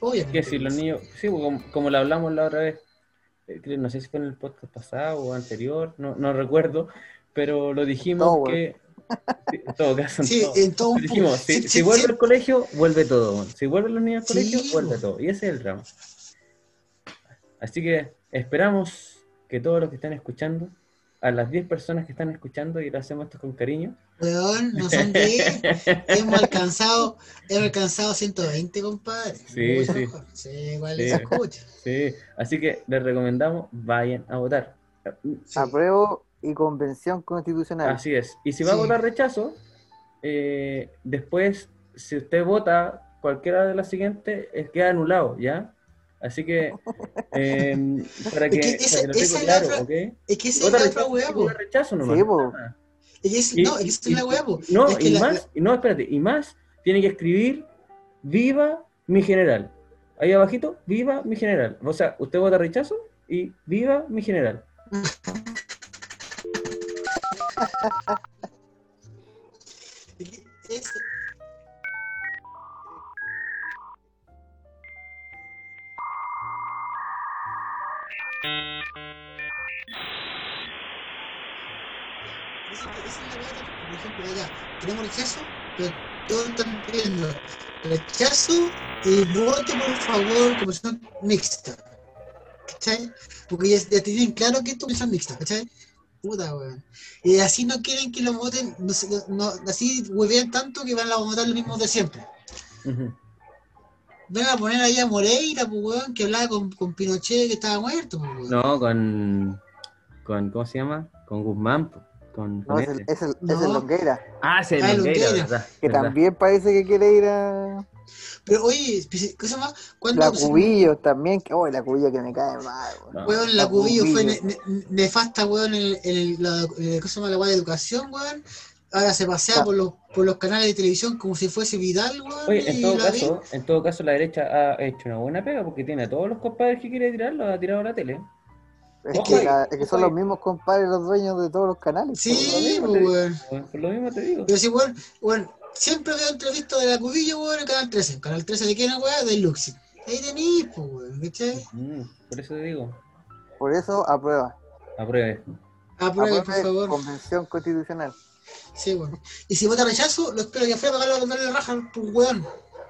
Obviamente. que si los niños, sí, po, como, como lo hablamos la otra vez, eh, no sé si fue en el podcast pasado o anterior, no, no recuerdo, pero lo dijimos No, que, sí, en todo caso, en Sí, todo. en todo dijimos, si, Sí, si sí, vuelve sí. al colegio, vuelve todo. Si vuelven los niños al colegio, Sí, vuelve todo. Y ese es el drama. Así que esperamos que todos los que están escuchando, a las 10 personas que están escuchando, y lo hacemos esto con cariño, Weón, no son 10. hemos alcanzado, hemos alcanzado 120, compadre. Sí, Mucho sí. mejor. Sí, igual Sí. se escucha. Sí, así que les recomendamos, vayan a votar. Sí. Apruebo y convención constitucional. Así es. Y si va a votar rechazo, eh, después, si usted vota cualquiera de las siguientes, queda anulado, ¿ya? Así que, eh, para que, Es que esa- para que la claro, otra- ¿ok? Es que esa es Vota la rechazo, vota rechazo nomás. Sí, po. Es Y- no, es la y- weá, po. No, Es que y la- más, y no, espérate, y más, tiene que escribir viva mi general. Ahí abajito, viva mi general. O sea, usted vota rechazo y viva mi general. es es- por ejemplo, ya, tenemos rechazo, pero todos están pidiendo rechazo y vote por favor comisión mixta. ¿Cachai? Porque ya, ya tienen claro que esto es mixta, ¿cachai? Puta, weón. Y así no quieren que lo voten, no, no- así huevean tanto que van a votar lo mismo de siempre. Ujú. Van a poner ahí a Moreira, pues, weón, que hablaba con, con Pinochet que estaba muerto, pues, weón. No, con, con. ¿Cómo se llama? Con Guzmán. po. Con, No, con es el, es el, es el Longueira, Ah, sí, Ah, el Longueira, Longueira. ¿verdad? que ¿verdad? también parece que quiere ir a Pero oye, ¿qué se llama? ¿Cuándo la se- Cubillo también, que oh, la Cubillo que me cae mal, weón. No. Weón, la La Cubillo fue Cubillo. ne- ne- nefasta, weón, en, el- en el- la, eh, ¿cómo se llama? la de educación, weón. Ahora se pasea Ah. por los, por los canales de televisión como si fuese Vidal, weón. Oye, en todo caso, en todo caso la derecha ha hecho una buena pega porque tiene a todos los compadres que quiere tirar, los ha tirado a la tele. Es que, la- es que son los mismos compadres los dueños de todos los canales. Sí, po, mismo pues, te digo. weón. Por por lo mismo te digo. Pero sí, weón, weón, siempre veo entrevistas de la Cubillo, weón, en Canal 13. Canal 13 de quién, weón, de Luxi. Ahí tenéis, pues, weón, ¿cachai? Mm, por eso te digo. Por eso aprueba. Apruebe. Apruebe, por favor. Convención Constitucional. Sí, weón. Y si vota rechazo, lo espero que afuera para darle darle raja, pues, weón.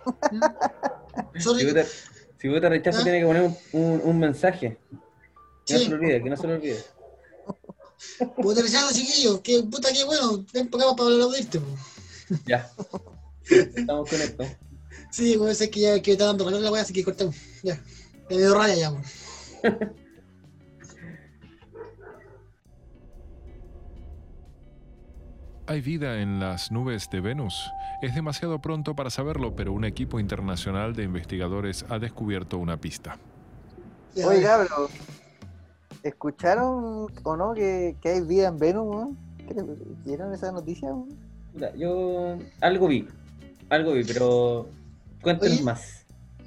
¿Mm? Si vota, si vota rechazo, ¿Ah? tiene que poner un, un- un mensaje. Que no se lo olvide, que no se lo olvide. Vota rechazo, chiquillos. Que puta, que bueno. Ven para acá para aplaudirte, pues. Ya. Estamos con esto. Sí, weón, sé que ya que está dando calor la weá, así que cortemos. Ya. Ya me dio raya ya, weón. ¿Hay vida en las nubes de Venus? Es demasiado pronto para saberlo, pero un equipo internacional de investigadores ha descubierto una pista. Oiga, pero ¿escucharon o no que, que hay vida en Venus, ¿Vieron esa noticia? Yo algo vi. Algo vi, pero cuéntenos Oye. más.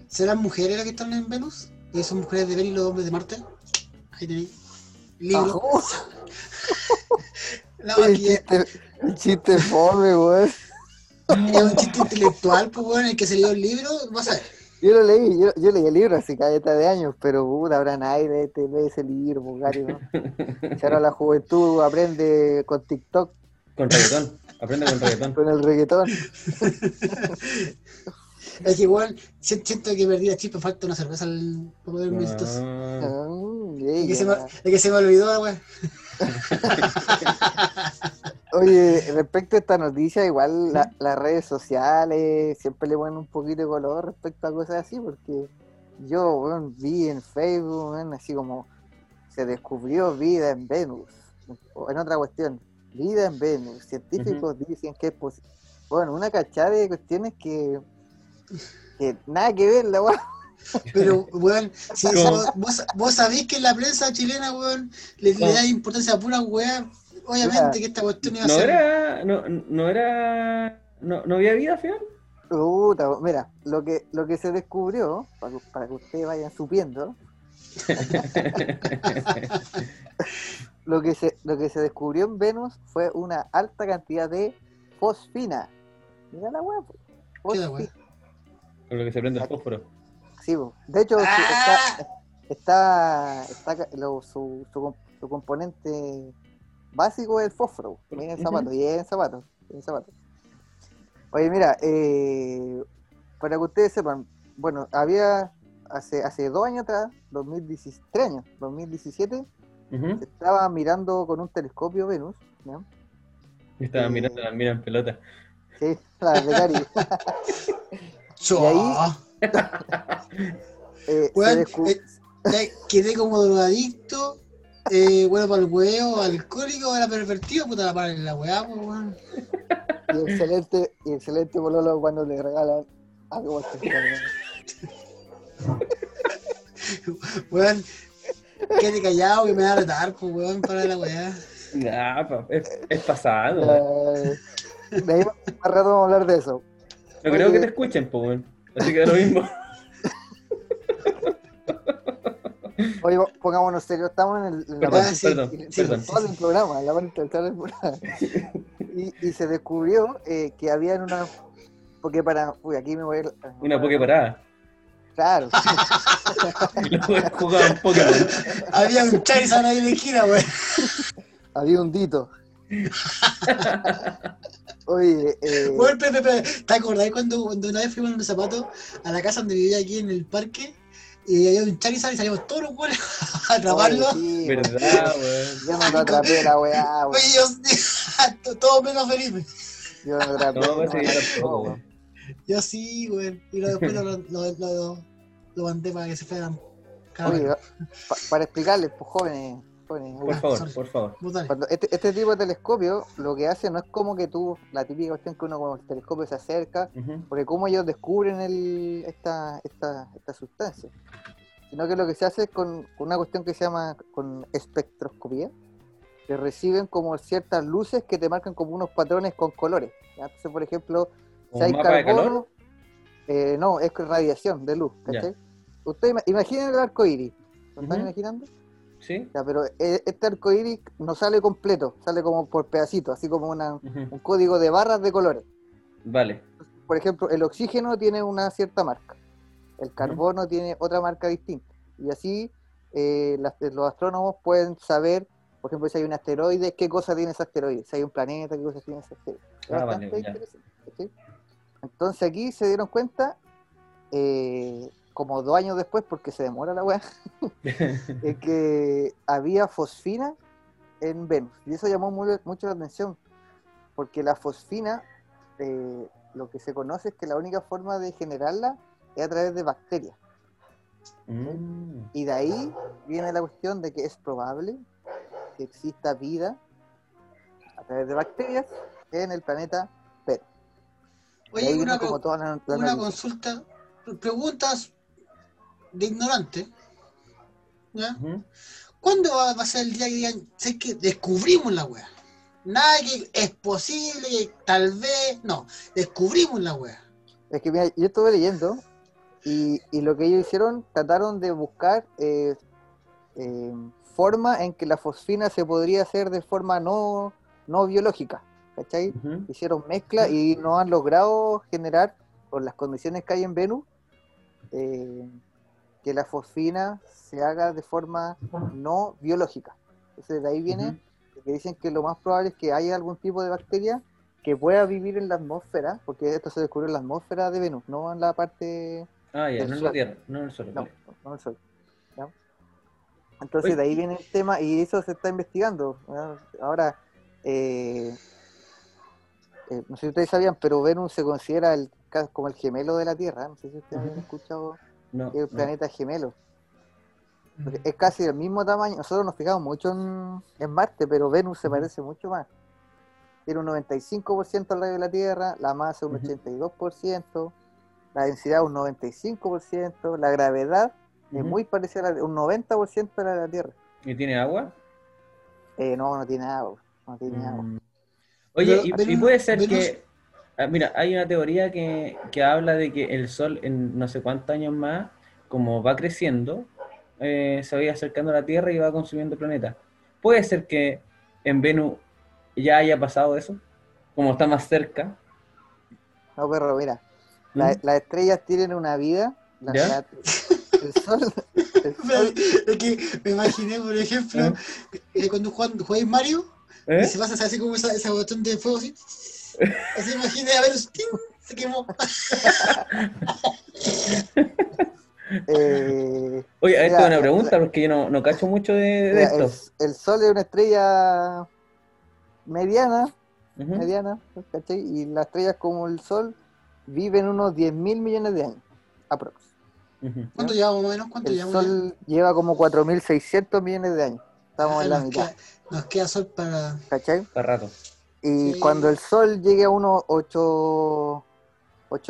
¿Serán mujeres las que están en Venus? ¿Y son mujeres de Venus y los hombres de Marte? Ahí tenéis. Libro. La El maquilla- chiste, el chiste fome, weón. Es un chiste intelectual, pues, weón, el que se leyó el libro, vas a ver. Yo lo leí, yo, yo leí el libro hace caleta de años, pero puta, ahora nadie lee, te lee ese libro, Gary, ¿no? Si ahora la juventud aprende con TikTok, Con reggaetón. Aprende con reggaetón. con el reggaetón. Es que igual si- siento que perdí la chispa, falta una cerveza al, chistoso. Ah, Ah, Es que, se me, es que se me olvidó, weón. Oye, respecto a esta noticia, igual la- las redes sociales siempre le ponen un poquito de color respecto a cosas así, porque yo weón, vi en Facebook, weón, así como se descubrió vida en Venus, o en otra cuestión, vida en Venus, científicos dicen que es posible. Bueno, una cachada de cuestiones que, que nada que ver, la weón. Pero, weón, si, ¿Cómo? vos, vos, sabés que en la prensa chilena, weón, le, le da importancia a pura weá, obviamente que esta cuestión iba a No ser. era. No, no era. No, no había vida, final. Puta, mira, lo que, lo que se descubrió, para, que- para que ustedes vayan supiendo, lo que se, lo que se descubrió en Venus fue una alta cantidad de fosfina. Mira la web. ¿Qué es la weá? Con lo que se prende el fósforo. Sí, de hecho ¡Ah! está, está, está lo- su, su, su componente básico es el fósforo. Viene en zapatos, y es en zapatos, y en zapatos. Oye, mira, eh, para que ustedes sepan, bueno, había hace, hace dos años atrás, 2017, tres años, 2017, Se estaba mirando con un telescopio Venus, ¿no? Estaba Eh, mirando la mira en pelota. Sí, la de Gary. Y ahí- Eh, descu- eh, ya quedé como drogadicto, eh, bueno para el huevo, alcohólico, era pervertido, puta la para la weá, pues, weón. y excelente, y excelente bololo cuando le regalan algo especial. ¿no? Quédate callado que me va a retar, pues, weón, para la weá. Ah, pa, es, es pasado. Eh, de ahí más más rato vamos a hablar de eso. No creo oye. que te escuchen, pues, weón. Así que da lo mismo. Oye, pongámonos serios, estamos en, el, en la Perdón, sí, perdón, perdón. programa, en la parte programa. Y, y se descubrió eh, que había en una... Porque para... Uy, aquí me voy a ir... Una poke parada. Claro. Y luego jugaba un Pokémon. Había un Charizard ahí en la esquina, weón. había un dito. Oye, eh, Weón, Pepe, Pepe, ¿te acordás cuando, cuando una vez fuimos en los zapatos a la casa donde vivía aquí en el parque? Y había un Charizard y salimos todos los weones a atraparlo. oye, sí, ¿Verdad, weón? Yo no lo atrapé la weá, weón. Oye, yo todo menos Felipe. Yo no lo atrapé. No, no, no. Yo sí, weón. Y luego después lo, lo, lo, lo mandé para que se fueran. Oye, pa- para explicarles, pues jóvenes, pone. Por favor, por favor. Cuando este, este tipo de telescopio lo que hace no es como que tú, la típica cuestión que uno con el telescopio se acerca, porque como ellos descubren el, esta, esta, esta sustancia, sino que lo que se hace es con, con una cuestión que se llama con espectroscopía, que reciben como ciertas luces que te marcan como unos patrones con colores. ¿ya? Entonces, por ejemplo, si ¿Un hay de carbono, calor? eh, no, es radiación de luz. ¿cachai? Ustedes ima- imaginen el arco iris, ¿lo están imaginando? Sí. Ya, pero eh, este arco iris no sale completo, sale como por pedacitos, así como una- un código de barras de colores. Vale. Por ejemplo, el oxígeno tiene una cierta marca, el carbono tiene otra marca distinta. Y así eh, las- los astrónomos pueden saber, por ejemplo, si hay un asteroide, qué cosa tiene ese asteroide, si hay un planeta, qué cosa tiene ese asteroide. Es Ah, bastante vale, ya. interesante, ¿cachai? Entonces aquí se dieron cuenta, eh, como dos años después, porque se demora la weá, que había fosfina en Venus. Y eso llamó mu- mucho la atención, porque la fosfina, eh, lo que se conoce es que la única forma de generarla es a través de bacterias. Mm. Y de ahí viene la cuestión de que es probable que exista vida a través de bacterias en el planeta Oye, una, como una consulta, preguntas de ignorante. ¿Ya? ¿Cuándo va, va a ser el día que digan, sé que descubrimos la wea? Nada que es posible, tal vez, no, descubrimos la wea. Es que mira, yo estuve leyendo y, y lo que ellos hicieron, trataron de buscar eh, eh, forma en que la fosfina se podría hacer de forma no, no biológica. ¿Cachai? Hicieron mezcla y no han logrado generar, por las condiciones que hay en Venus, eh, que la fosfina se haga de forma no biológica. Entonces de ahí viene que dicen que lo más probable es que haya algún tipo de bacteria que pueda vivir en la atmósfera, porque esto se descubrió en la atmósfera de Venus, no en la parte Ah, ya, no en la Tierra, no en el Sol. No, vale. no en el Sol. Entonces de ahí viene el tema y eso se está investigando. Ahora, eh, eh, no sé si ustedes sabían, pero Venus se considera el, como el gemelo de la Tierra. No sé si ustedes habían escuchado No, el no. planeta gemelo. Porque es casi del mismo tamaño. Nosotros nos fijamos mucho en, en Marte, pero Venus se parece mucho más. Tiene un 95% al radio de la Tierra, la masa un 82%, la densidad un 95%, la gravedad es muy parecida a la, un 90% a la de la Tierra. ¿Y tiene agua? Eh, no, no tiene agua. No tiene agua. Mm. Oye, Pero y, puede ser que. ah, mira, hay una teoría que, que habla de que el Sol en no sé cuántos años más, como va creciendo, eh, se va a ir acercando a la Tierra y va consumiendo el planeta. Puede ser que en Venus ya haya pasado eso, como está más cerca. No, perro, mira. la- ¿Mm? Las estrellas tienen una vida. la- ¿Ya? la- el sol, el sol- Es que me imaginé, por ejemplo, eh, cuando jugáis Mario, ¿Eh? y se pasa así como esa, esa botón de fuego así. Así imaginé a ver, ¡ting! se quemó. eh, Oye, esto es una la- pregunta porque yo no, no cacho mucho de, de Mira, esto. el, el Sol es una estrella mediana, mediana, ¿cachai? Y las estrellas como el Sol viven unos 10 mil millones de años, aprox. ¿Cuánto llevamos más o menos? ¿Cuánto El llevamos? Sol lleva como 4.600 millones de años. Estamos Ah, en la nos, mitad, queda, nos queda sol para. ¿cachai? Para rato. Y Sí. cuando el Sol llegue a unos 8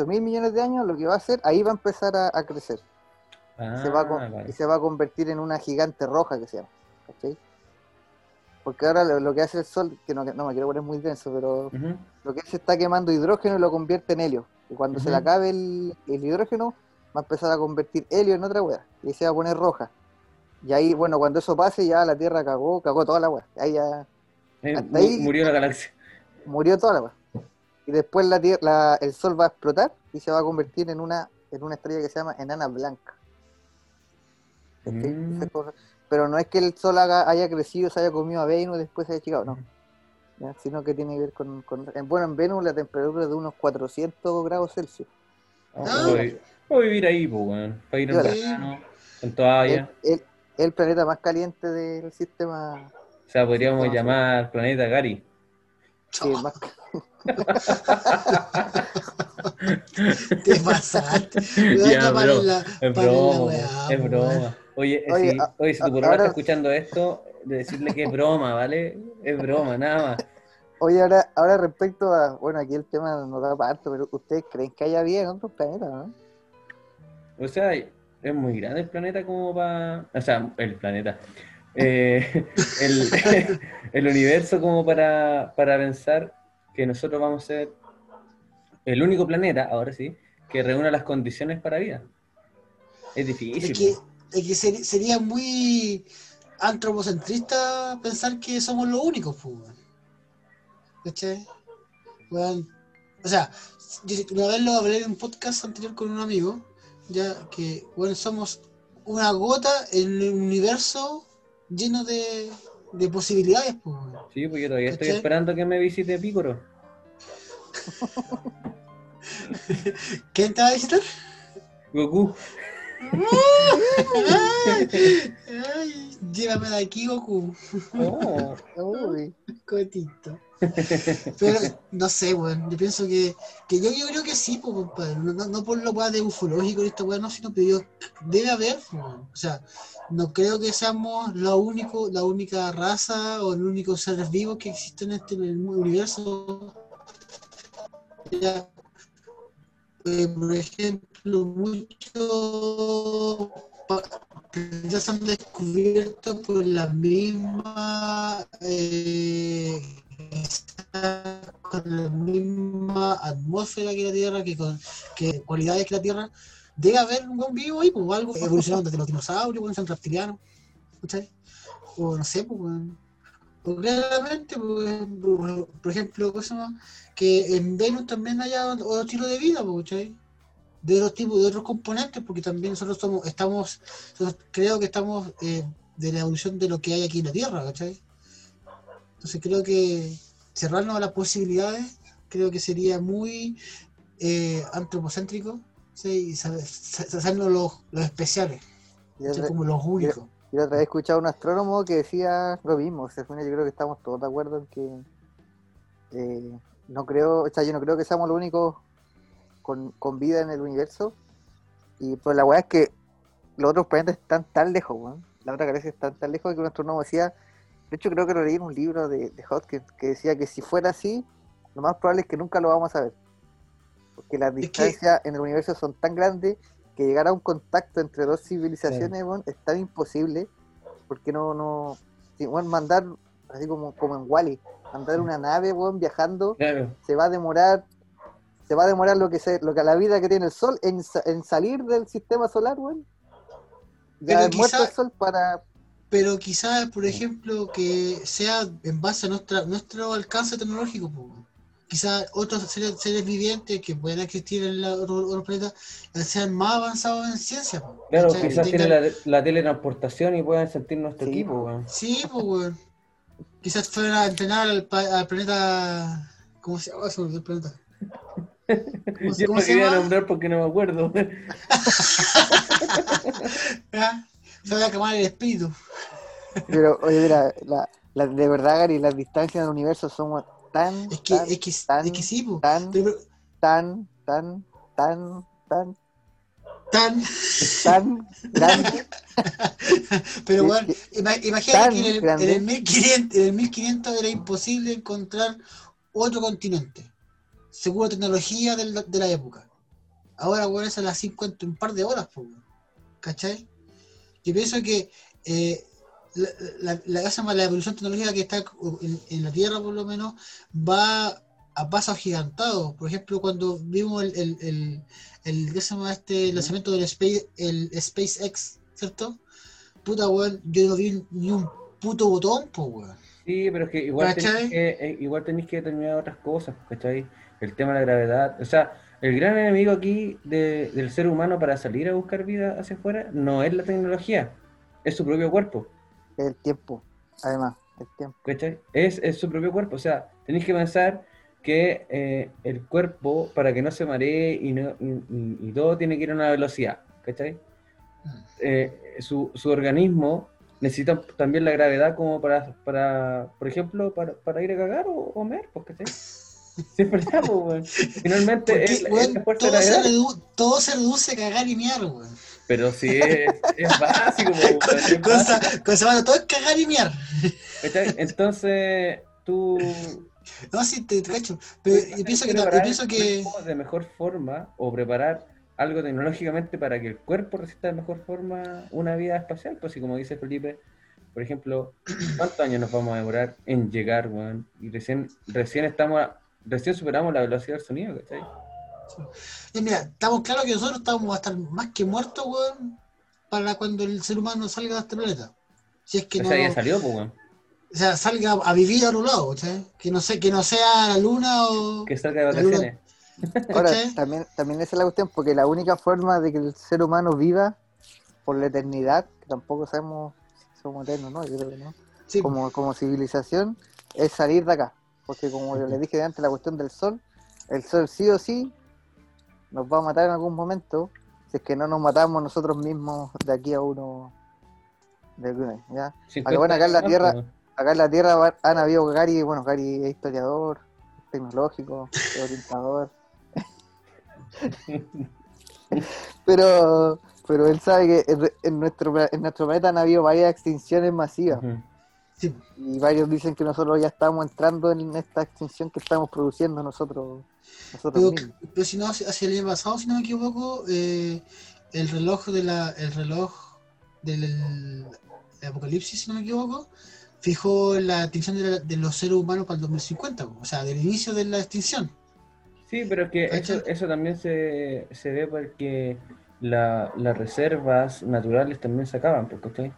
mil millones de años, lo que va a hacer, ahí va a empezar a, a crecer. se va a con- Ah, vale. y se va a convertir en una gigante roja que se llama. ¿cachai? Porque ahora lo, lo que hace el Sol, que no, no me quiero poner muy denso, pero lo que hace está quemando hidrógeno y lo convierte en helio. Y cuando se le acabe el, el hidrógeno, va a empezar a convertir helio en otra wea. Y se va a poner roja. Y ahí, bueno, cuando eso pase, ya la Tierra cagó, cagó toda la wea. Ahí ya Eh, hasta ahí- Murió la galaxia. murió toda la wea. Y después la, tier- la- el Sol va a explotar y se va a convertir en una, en una estrella que se llama enana blanca. Mm. Pero no es que el Sol haga- haya crecido, se haya comido a Venus y después se haya chicado, no. ¿Ya? Sino que tiene que ver con, con- en- Bueno, en Venus la temperatura es de unos 400 grados Celsius. Ah, voy, voy a vivir ahí, pues, weón. Para ir en verano, con toalla. El, el- el planeta más caliente del sistema. O sea, podríamos Sistema llamar planeta Gary. sí, más- Te pasaste. Ya, bro, la- es broma, weá, es broma. Oye, Oye, si, a- oye, si tu ahora- está escuchando esto, de decirle que es broma, ¿vale? Es broma, nada más. Oye, ahora, ahora respecto a, bueno, aquí el tema no da para harto, pero ¿ustedes creen que haya vida en otros planetas, no? O sea, es muy grande el planeta como para... O sea, el planeta. Eh, el, el universo como para, para pensar que nosotros vamos a ser el único planeta, ahora sí, que reúna las condiciones para vida. Es difícil. Es que, es que ser- sería muy antropocentrista pensar que somos los únicos. ¿Cachai? O sea, yo una vez lo hablé en un podcast anterior con un amigo, ya que, bueno, somos una gota en el universo lleno de, de posibilidades, pues. Sí, pues yo todavía estoy esperando que me visite Pícoro. ¿Quién te va a visitar? Goku. Ay, ay, llévame de aquí, Goku. Oh. Uy. Cotito. Pero no sé, weón. Yo pienso que, que yo, yo creo que sí. No, no- por lo weá de ufológico esta weá, no, sino que yo debe haber. O sea, no creo que seamos la único, la única raza o el único seres vivos que existe en este universo. Ya, eh, por ejemplo, muchos ya se han descubierto por la misma eh, con la misma atmósfera que la Tierra, que con que cualidades que la Tierra, debe haber un buen vivo ahí, pues algo evolucionado desde los dinosaurios, son reptilianos, ¿cachai? O no sé, pues, o claramente, pues, por, ejemplo, que en Venus también haya otro estilo de vida, pues, ¿cachai? de otros tipos, de otros componentes, porque también nosotros somos, estamos, creo que estamos eh, de la evolución de lo que hay aquí en la Tierra, ¿cachai? Entonces creo que cerrarnos a las posibilidades, creo que sería muy eh, antropocéntrico, ¿sí? y hacernos los, los especiales, Yo otra- como los únicos. Yo la otra vez he escuchado a un astrónomo que decía lo mismo. O sea, yo creo que estamos todos de acuerdo en que eh, no creo, o sea, yo no creo que seamos los únicos con, con vida en el universo. Y pues la weá es que los otros planetas están tan lejos, weón. La otra galaxia están tan lejos que un astrónomo decía, de hecho creo que lo leí en un libro de, de Hodgkin, que decía que si fuera así, lo más probable es que nunca lo vamos a ver. Porque las distancias en el universo son tan grandes que llegar a un contacto entre dos civilizaciones es tan imposible porque no, no, si, weón, mandar, así como, como en Wally, mandar una nave, weón, viajando, Claro. se va a demorar, se va a demorar lo que se, lo que la vida que tiene el sol en, en salir del sistema solar, weón. Ya es muerto el sol para, Pero quizás, por ejemplo, que sea en base a nuestra, nuestro alcance tecnológico. pues. Quizás otros seres, seres vivientes que puedan existir en la, otro- otros planetas eh, sean más avanzados en ciencia. pues, Claro, quizás Tengan- tiene la, la teletransportación y puedan sentir nuestro equipo. Sí, pues, weón. Quizás fueran a entrenar al, al planeta. ¿Cómo se llama? El planeta. ¿Cómo, Yo cómo no se quería llama? nombrar porque no me acuerdo. Se va a quemar el espíritu. pero oye, mira, la, la- de verdad, Gary, las distancias del universo son tan, Es que, tan, es que, tan, es que sí, tan, Pero- tan, tan, tan, tan, tan, tan grande. Pero bueno, imagínate que en el, en, el 1500, en el 1500 era imposible encontrar otro continente. Según la tecnología de la época. Ahora, bueno, es a las 50, un par de horas. ¿cachai? Yo pienso que eh, la, la, evolución tecnológica que está en, en la Tierra, por lo menos, va a pasos agigantados. Por ejemplo, cuando vimos el, el, el, el- ¿qué se llama este lanzamiento del Space, el SpaceX, ¿cierto? Puta, weón, yo no vi ni un puto botón, pues, weón. Sí, pero es que igual ¿Cachai? tenéis que, eh, igual tenéis que determinar otras cosas, ¿cachai? El tema de la gravedad. O sea, el gran enemigo aquí de- del ser humano para salir a buscar vida hacia afuera no es la tecnología, es su propio cuerpo, El tiempo, además, el tiempo. Es, es su propio cuerpo. O sea, tenéis que pensar que eh, el cuerpo, para que no se maree y, no, y, y- y todo, tiene que ir a una velocidad, ¿cachai? Eh, su, su organismo necesita también la gravedad como para, para por ejemplo, para, para ir a cagar o comer, pues, ¿cachai? Pues, weón. Finalmente es, weón, todo, se gravedad. redu- todo se reduce a cagar y miar, weón. Pero sí, es, es básico, weón, es Cosa, básico. cosa, bueno, todo es cagar y miar. Entonces, tú. No, sí, te, te cacho. Pero yo pienso que, no, yo pienso que. de mejor forma o preparar algo tecnológicamente para que el cuerpo resista de mejor forma una vida espacial. Pues, y como dice Felipe, por ejemplo, ¿cuántos años nos vamos a demorar en llegar, weón? Y recién, recién estamos, a- recién superamos la velocidad del sonido, ¿cachai? Mira, estamos claros que nosotros estamos a estar más que muertos, weón, para cuando el ser humano salga de este planeta. Si es que O no. sea, ya salió, pues, weón. O sea, salga a vivir a otro lado, ¿cachai? Que no sé, que no sea la luna o. Que salga de la luna- vacaciones. Ahora, también, también esa es la cuestión, porque la única forma de que el ser humano viva por la eternidad, que tampoco sabemos si somos eternos, ¿no? Yo creo que no. Sí, Como, como civilización, es salir de acá. Porque como yo les dije antes, la cuestión del sol, el sol sí o sí nos va a matar en algún momento, si es que no nos matamos nosotros mismos de aquí a uno. De ¿ya? 50 Acá, bueno, acá en la Tierra, acá en la Tierra han habido Gary, bueno, Gary es historiador, tecnológico, orientador. pero, pero él sabe que en, en nuestro, en nuestro planeta han habido varias extinciones masivas. Sí. Y varios dicen que nosotros ya estamos entrando en esta extinción que estamos produciendo nosotros, nosotros Pero, mismos. pero si no, hacia hacia el año pasado, si no me equivoco, eh, el reloj de la, el reloj del el apocalipsis, si no me equivoco, fijó la extinción de, la- de los seres humanos para el 2050, o sea, del inicio de la extinción. Sí, pero es que eso, eso también se, se ve porque la- las reservas naturales también se acaban, porque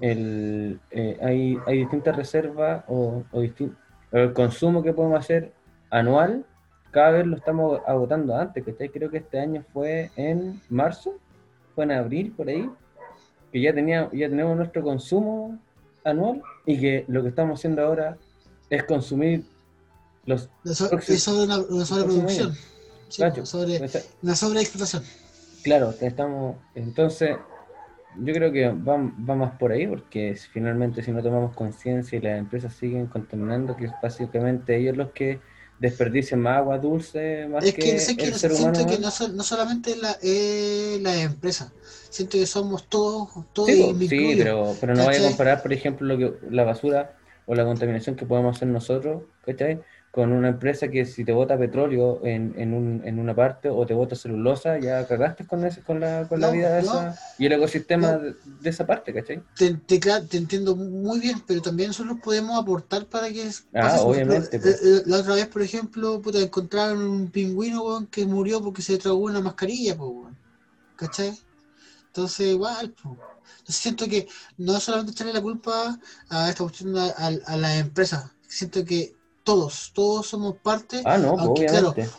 el, eh, hay, hay distintas reservas o, o distin- el consumo que podemos hacer anual, cada vez lo estamos agotando antes, ¿cachai? Creo que este año fue en marzo, fue en abril, por ahí, que ya, tenía, ya tenemos nuestro consumo anual y que lo que estamos haciendo ahora es consumir los La so- próximos- es sobre una, una sobreproducción. Sí, sobre, una sobreexplotación. Claro, estamos. Entonces, yo creo que va, va más por ahí, porque finalmente, si no tomamos conciencia y las empresas siguen contaminando, que es básicamente ellos los que desperdician más agua dulce, más Es que, que, el ser humano. que ¿no? no, sol- no solamente la, eh, siento que somos todos, todos Sí, y sí, pero, pero no vaya a comparar, por ejemplo, lo que, la basura o la contaminación que podemos hacer nosotros, ¿cachai? Con una empresa que si te bota petróleo en, en, un, en una parte o te bota celulosa, ya cagaste con, ese, con, la, con la vida de no. esa y el ecosistema de, de esa parte, ¿cachai? te, te, entiendo muy bien, pero también nosotros podemos aportar para que Ah, obviamente, pues. eh, eh, La otra vez, por ejemplo, puta, encontraron un pingüino weón, que murió porque se tragó una mascarilla, pues, weón. ¿cachai? Entonces, igual, pues. Siento que no solamente echarle la culpa a esta cuestión a, a, a las empresas, siento que todos, todos somos parte, Ah, no, pues, aunque claro, obviamente.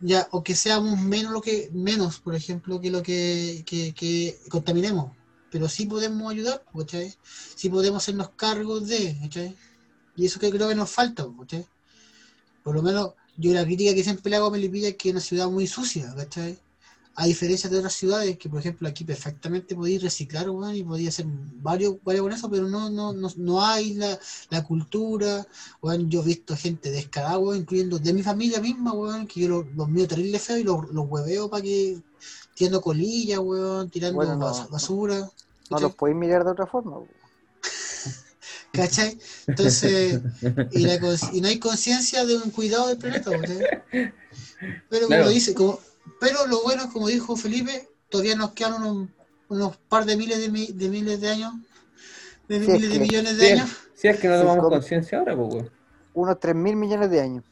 ya, o que seamos menos lo que, menos, por ejemplo, que lo que, que, que contaminemos. Pero sí podemos ayudar, ¿cachai? Sí podemos hacernos cargos de, ¿cachai? Y eso que creo que nos falta, ¿cachai? Por lo menos, yo la crítica que siempre le hago a Melipilla es que es una ciudad muy sucia, ¿cachai? A diferencia de otras ciudades que, por ejemplo, aquí perfectamente podéis reciclar, weón, y podéis hacer varios, varios con eso, pero no, no, no, no hay la, la cultura, weón. Yo he visto gente descarada, weón, incluyendo de mi familia misma, weón, que yo los, los mío terrible feo y los, los hueveo para que tirando colillas, weón, tirando Bueno, no, bas- basura. No los podéis mirar de otra forma. ¿Cachai? Entonces, y, la cons- y no hay conciencia de un cuidado del planeta, ¿cachai? Pero como Claro. dice, como, pero lo bueno, como dijo Felipe, todavía nos quedan unos, unos par de miles de, mi- de miles de años, de es miles de millones de Si es, años. si es que no tomamos conciencia ahora, pues. Unos 3 mil millones de años.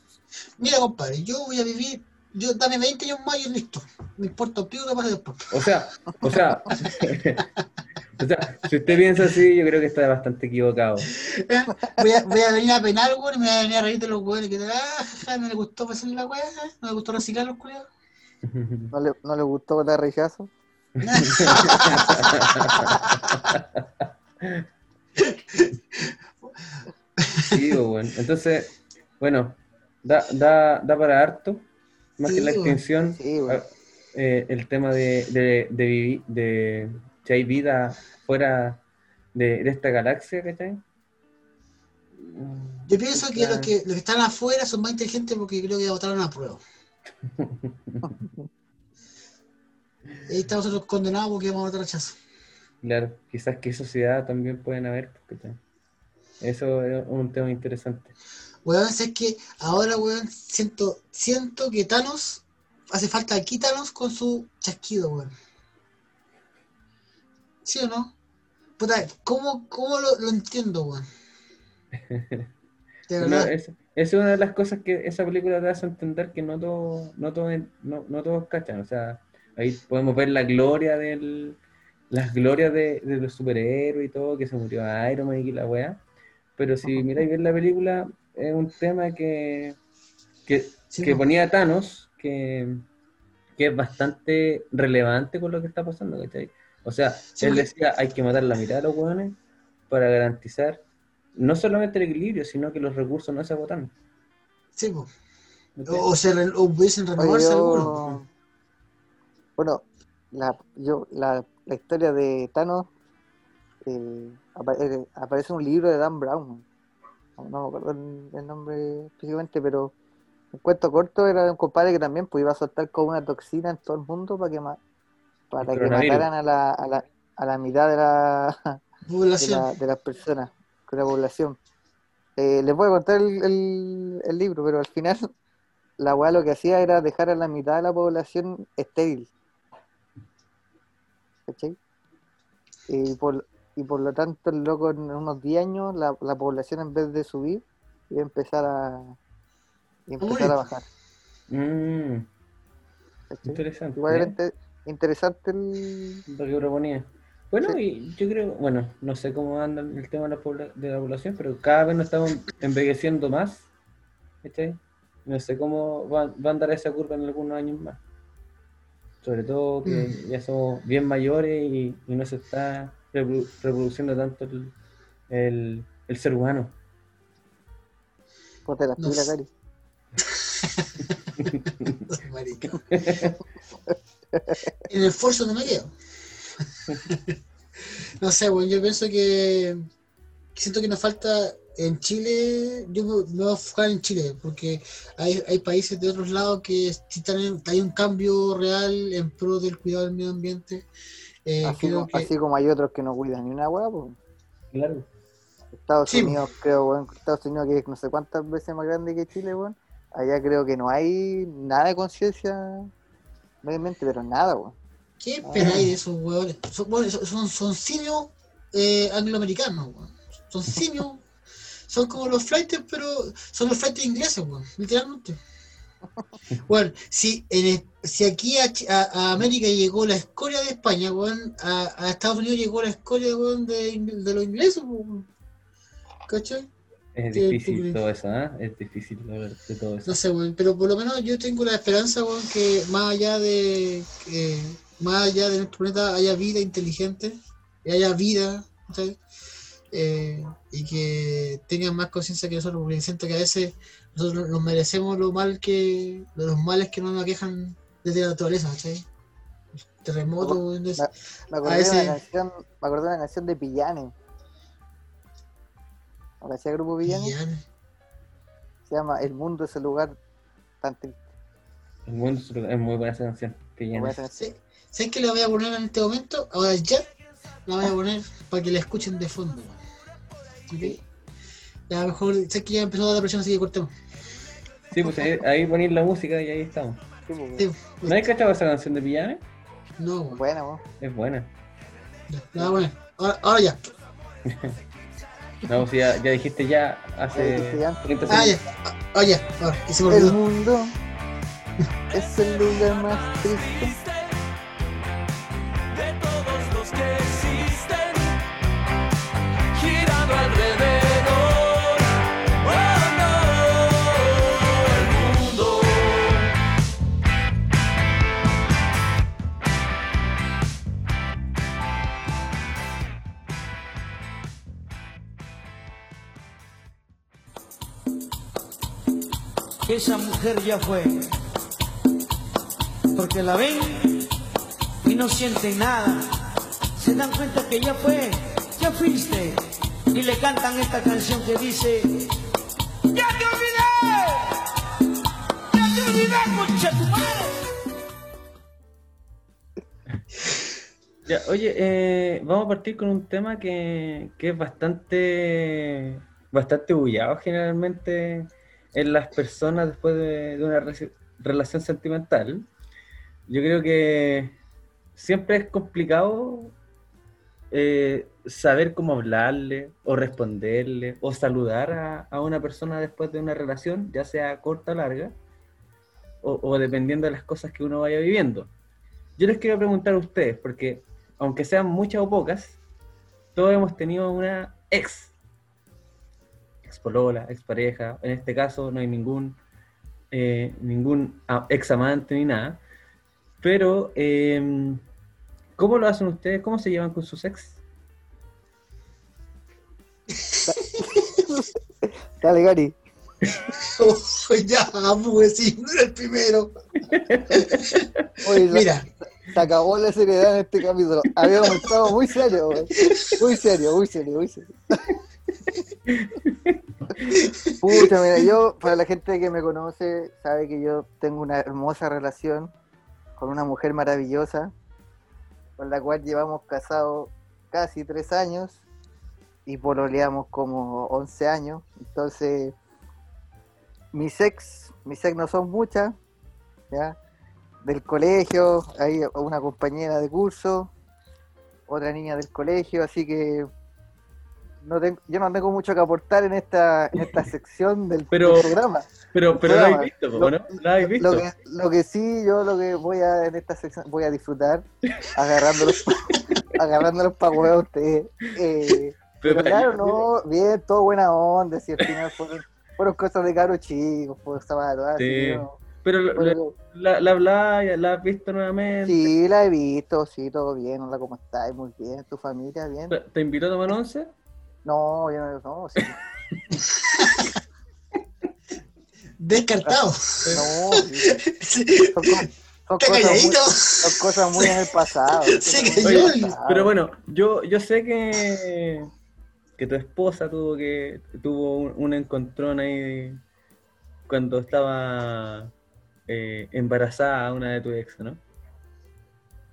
Mira, compadre, yo voy a vivir, yo dame 20 años más y listo. Me importa un pico que pase después. O sea, o sea, o sea, si usted piensa así, yo creo que está bastante equivocado. Voy a, voy a venir a penar, weón, y me voy a venir a reír de los weones que ah, le gustó pasar la weá, no me gustó reciclar los culiados. ¿No le, no le gustó dar rechazo? Sí, pues, bueno. Entonces, bueno, da, da, da para harto, más que la bueno. extinción, Sí, bueno. ah, eh, el tema de, de, de, vivi- de si hay vida fuera de, de esta galaxia, ¿cachai? Yo pienso que Claro. los que los que están afuera son más inteligentes porque creo que votaron a prueba. Ahí estamos nosotros condenados porque vamos a votar rechazo. Claro, quizás qué sociedad también pueden haber, ¿cachai? Eso es un tema interesante. Weón, es que ahora, weón, siento, siento que Thanos hace falta aquí Thanos con su chasquido, weón. ¿Sí o no? Puta, ¿cómo, cómo lo, lo entiendo, weón? De No, verdad. es, es una de las cosas que esa película te hace entender que no, todo, no, todo, no, no todos cachan. O sea, ahí podemos ver la gloria del, las glorias de, de los superhéroes y todo, que se murió Iron Man y la weá. Pero si miráis bien la película, es un tema que, que, Sí, que po. ponía Thanos, que, que es bastante relevante con lo que está pasando, ¿cachai? O sea, Sí, él decía, hay que matar la mitad de los hueones para garantizar no solamente el equilibrio, sino que los recursos no se agotan. Sí. ¿cachai? O, se re- o pudiesen renovarse yo- algunos. Bueno, la, yo, la, la historia de Thanos eh, eh, aparece en un libro de Dan Brown. No, no me acuerdo el, el nombre específicamente, pero un cuento corto era de un compadre que también pues, iba a soltar como una toxina en todo el mundo para que, ma- para que mataran a la, a, la, a la mitad de la, de, la- de las personas, de la población. Eh, les voy a contar el, el- el libro, pero al final la weá lo que hacía era dejar a la mitad de la población estéril. ¿Cachai? Y por, y por lo tanto, el loco en unos 10 años, la, la población en vez de subir, iba a empezar a, iba a, empezar a bajar. Mm, interesante. Igual era ¿eh? inte- interesante el... lo que proponía. Bueno, y yo creo, bueno, no sé cómo anda el tema de la, pobla- de la población, pero cada vez nos estamos envejeciendo más. ¿cachai? No sé cómo va, va a andar esa curva en algunos años más. Sobre todo que Mm. ya somos bien mayores y, y no se está reprodu- reproduciendo tanto el, el, el ser humano. Ponte No pilas, sé. Cari. Marica. En el esfuerzo no me quedo. no sé, bueno, yo pienso que, que siento que nos falta en Chile, yo me, voy a enfocar en Chile, porque hay, hay países de otros lados que están en- hay un cambio real en pro del cuidado del medio ambiente. Eh, Así, creo como, que, así como hay otros que no cuidan ni una hueá, pues. Claro. Estados Sí, Unidos, creo, weón, Estados Unidos que es no sé cuántas veces más grande que Chile, weón. Allá creo que no hay nada de conciencia medioambiente, pero nada, weón. ¿Qué esperáis de esos huevones? Son, bueno, son, son, simios eh, angloamericanos, weón. Son simios. Son como los flights, pero son los flights ingleses, weón. Literalmente. Bueno, si, en si aquí a, Ch- a- a América llegó la escoria de España, weón, a, a Estados Unidos llegó la escoria weón, de, los ingleses, weón. ¿Cachai? Es difícil sí. todo eso, ¿ah? Es difícil de todo eso. No sé, weón, pero por lo menos yo tengo la esperanza, weón, que más allá de que más allá de nuestro planeta haya vida inteligente, y haya vida, ¿cachai? Eh, y que tengan más conciencia que nosotros, porque siento que a veces nosotros nos merecemos lo mal que, los males que no nos aquejan desde la naturaleza, ¿cachai? Terremotos, weón, es- Me, me acordé, a de una ese- canción, me acordé de una canción de Pillanes. ¿No hacía grupo Pillanes? Pillanes. Se llama El mundo es el lugar tan triste. El mundo es muy buena esa canción. que Muy llena. buena esa canción. Sí. ¿Sabes qué le voy a poner en este momento? Ahora ya la voy a poner para que la escuchen de fondo. ¿Ok? Ya mejor, sé que ya empezó a dar presión, así que cortemos. Sí, pues ahí, ahí ponéis la música y ahí estamos. Sí, pues, Sí, ¿No has cachado esa canción de Pillanes? no, weón. Buena. Es buena. Ya, la voy a poner. Ahora, ahora ya. No, pues ya, ya dijiste ya hace dijiste ya antes. 30 Ah, segundos. ya. Ah, ya. Ahora, y se me El mundo es el lugar más triste. Esa mujer ya fue. Porque la ven y no sienten nada. Se dan cuenta que ya fue, ya fuiste. Y le cantan esta canción que dice: ¡Ya te olvidé! ¡Ya te olvidé, concha tu madre! Ya, oye, eh, vamos a partir con un tema que, que es bastante bastante bullados generalmente en las personas después de, una relación sentimental. Yo creo que siempre es complicado eh, saber cómo hablarle o responderle o saludar a, a una persona después de una relación, ya sea corta o larga, o, o dependiendo de las cosas que uno vaya viviendo. Yo les quiero preguntar a ustedes, porque aunque sean muchas o pocas, todos hemos tenido una ex, ex polola, ex pareja. En este caso no hay ningún, eh, ningún ex amante ni nada. Pero, eh, ¿cómo lo hacen ustedes? ¿Cómo se llevan con sus ex? Dale, Gary. Oh, ya, pues sí, no era el primero. Oye, Mira. Se, se acabó la seriedad en este capítulo. Habíamos estado muy serio. Muy serio, muy serio, muy serio. Pucha, mira, yo, para la gente que me conoce, sabe que yo tengo una hermosa relación con una mujer maravillosa, con la cual llevamos casados casi tres años y pololeamos como 11 años. Entonces, mis ex, mis ex no son muchas, ¿ya? Del colegio, hay una compañera de curso, otra niña del colegio, así que no tengo, yo no tengo mucho que aportar en esta, en esta sección del, Pero- del programa. Pero, pero Programa. habéis visto, Lo- ¿no? ¿Lo habéis visto? Lo que, lo que sí, yo lo que voy a en esta sección voy a disfrutar agarrándolos agarrándolos para huevo a ustedes. Eh, pero Pero- claro, no, bien, todo buena onda, si al final fueron, fueron cosas de caro chicos, pues zapatos, así, Sí. ¿no? Pero Bueno, la, la habláis, la has visto nuevamente. Sí, la he visto, sí, todo bien, hola, ¿cómo estás? Muy bien, ¿tu familia bien? ¿Te- ¿Te invitó a tomar once? No, yo no, no, sí. Descartado. No, sí. Son, son Está cosas muy, calladito. son cosas muy en el pasado. Pero bueno, yo, yo sé que, que tu esposa tuvo que tuvo un, un encontrón ahí cuando estaba eh, embarazada una de tus ex, ¿no?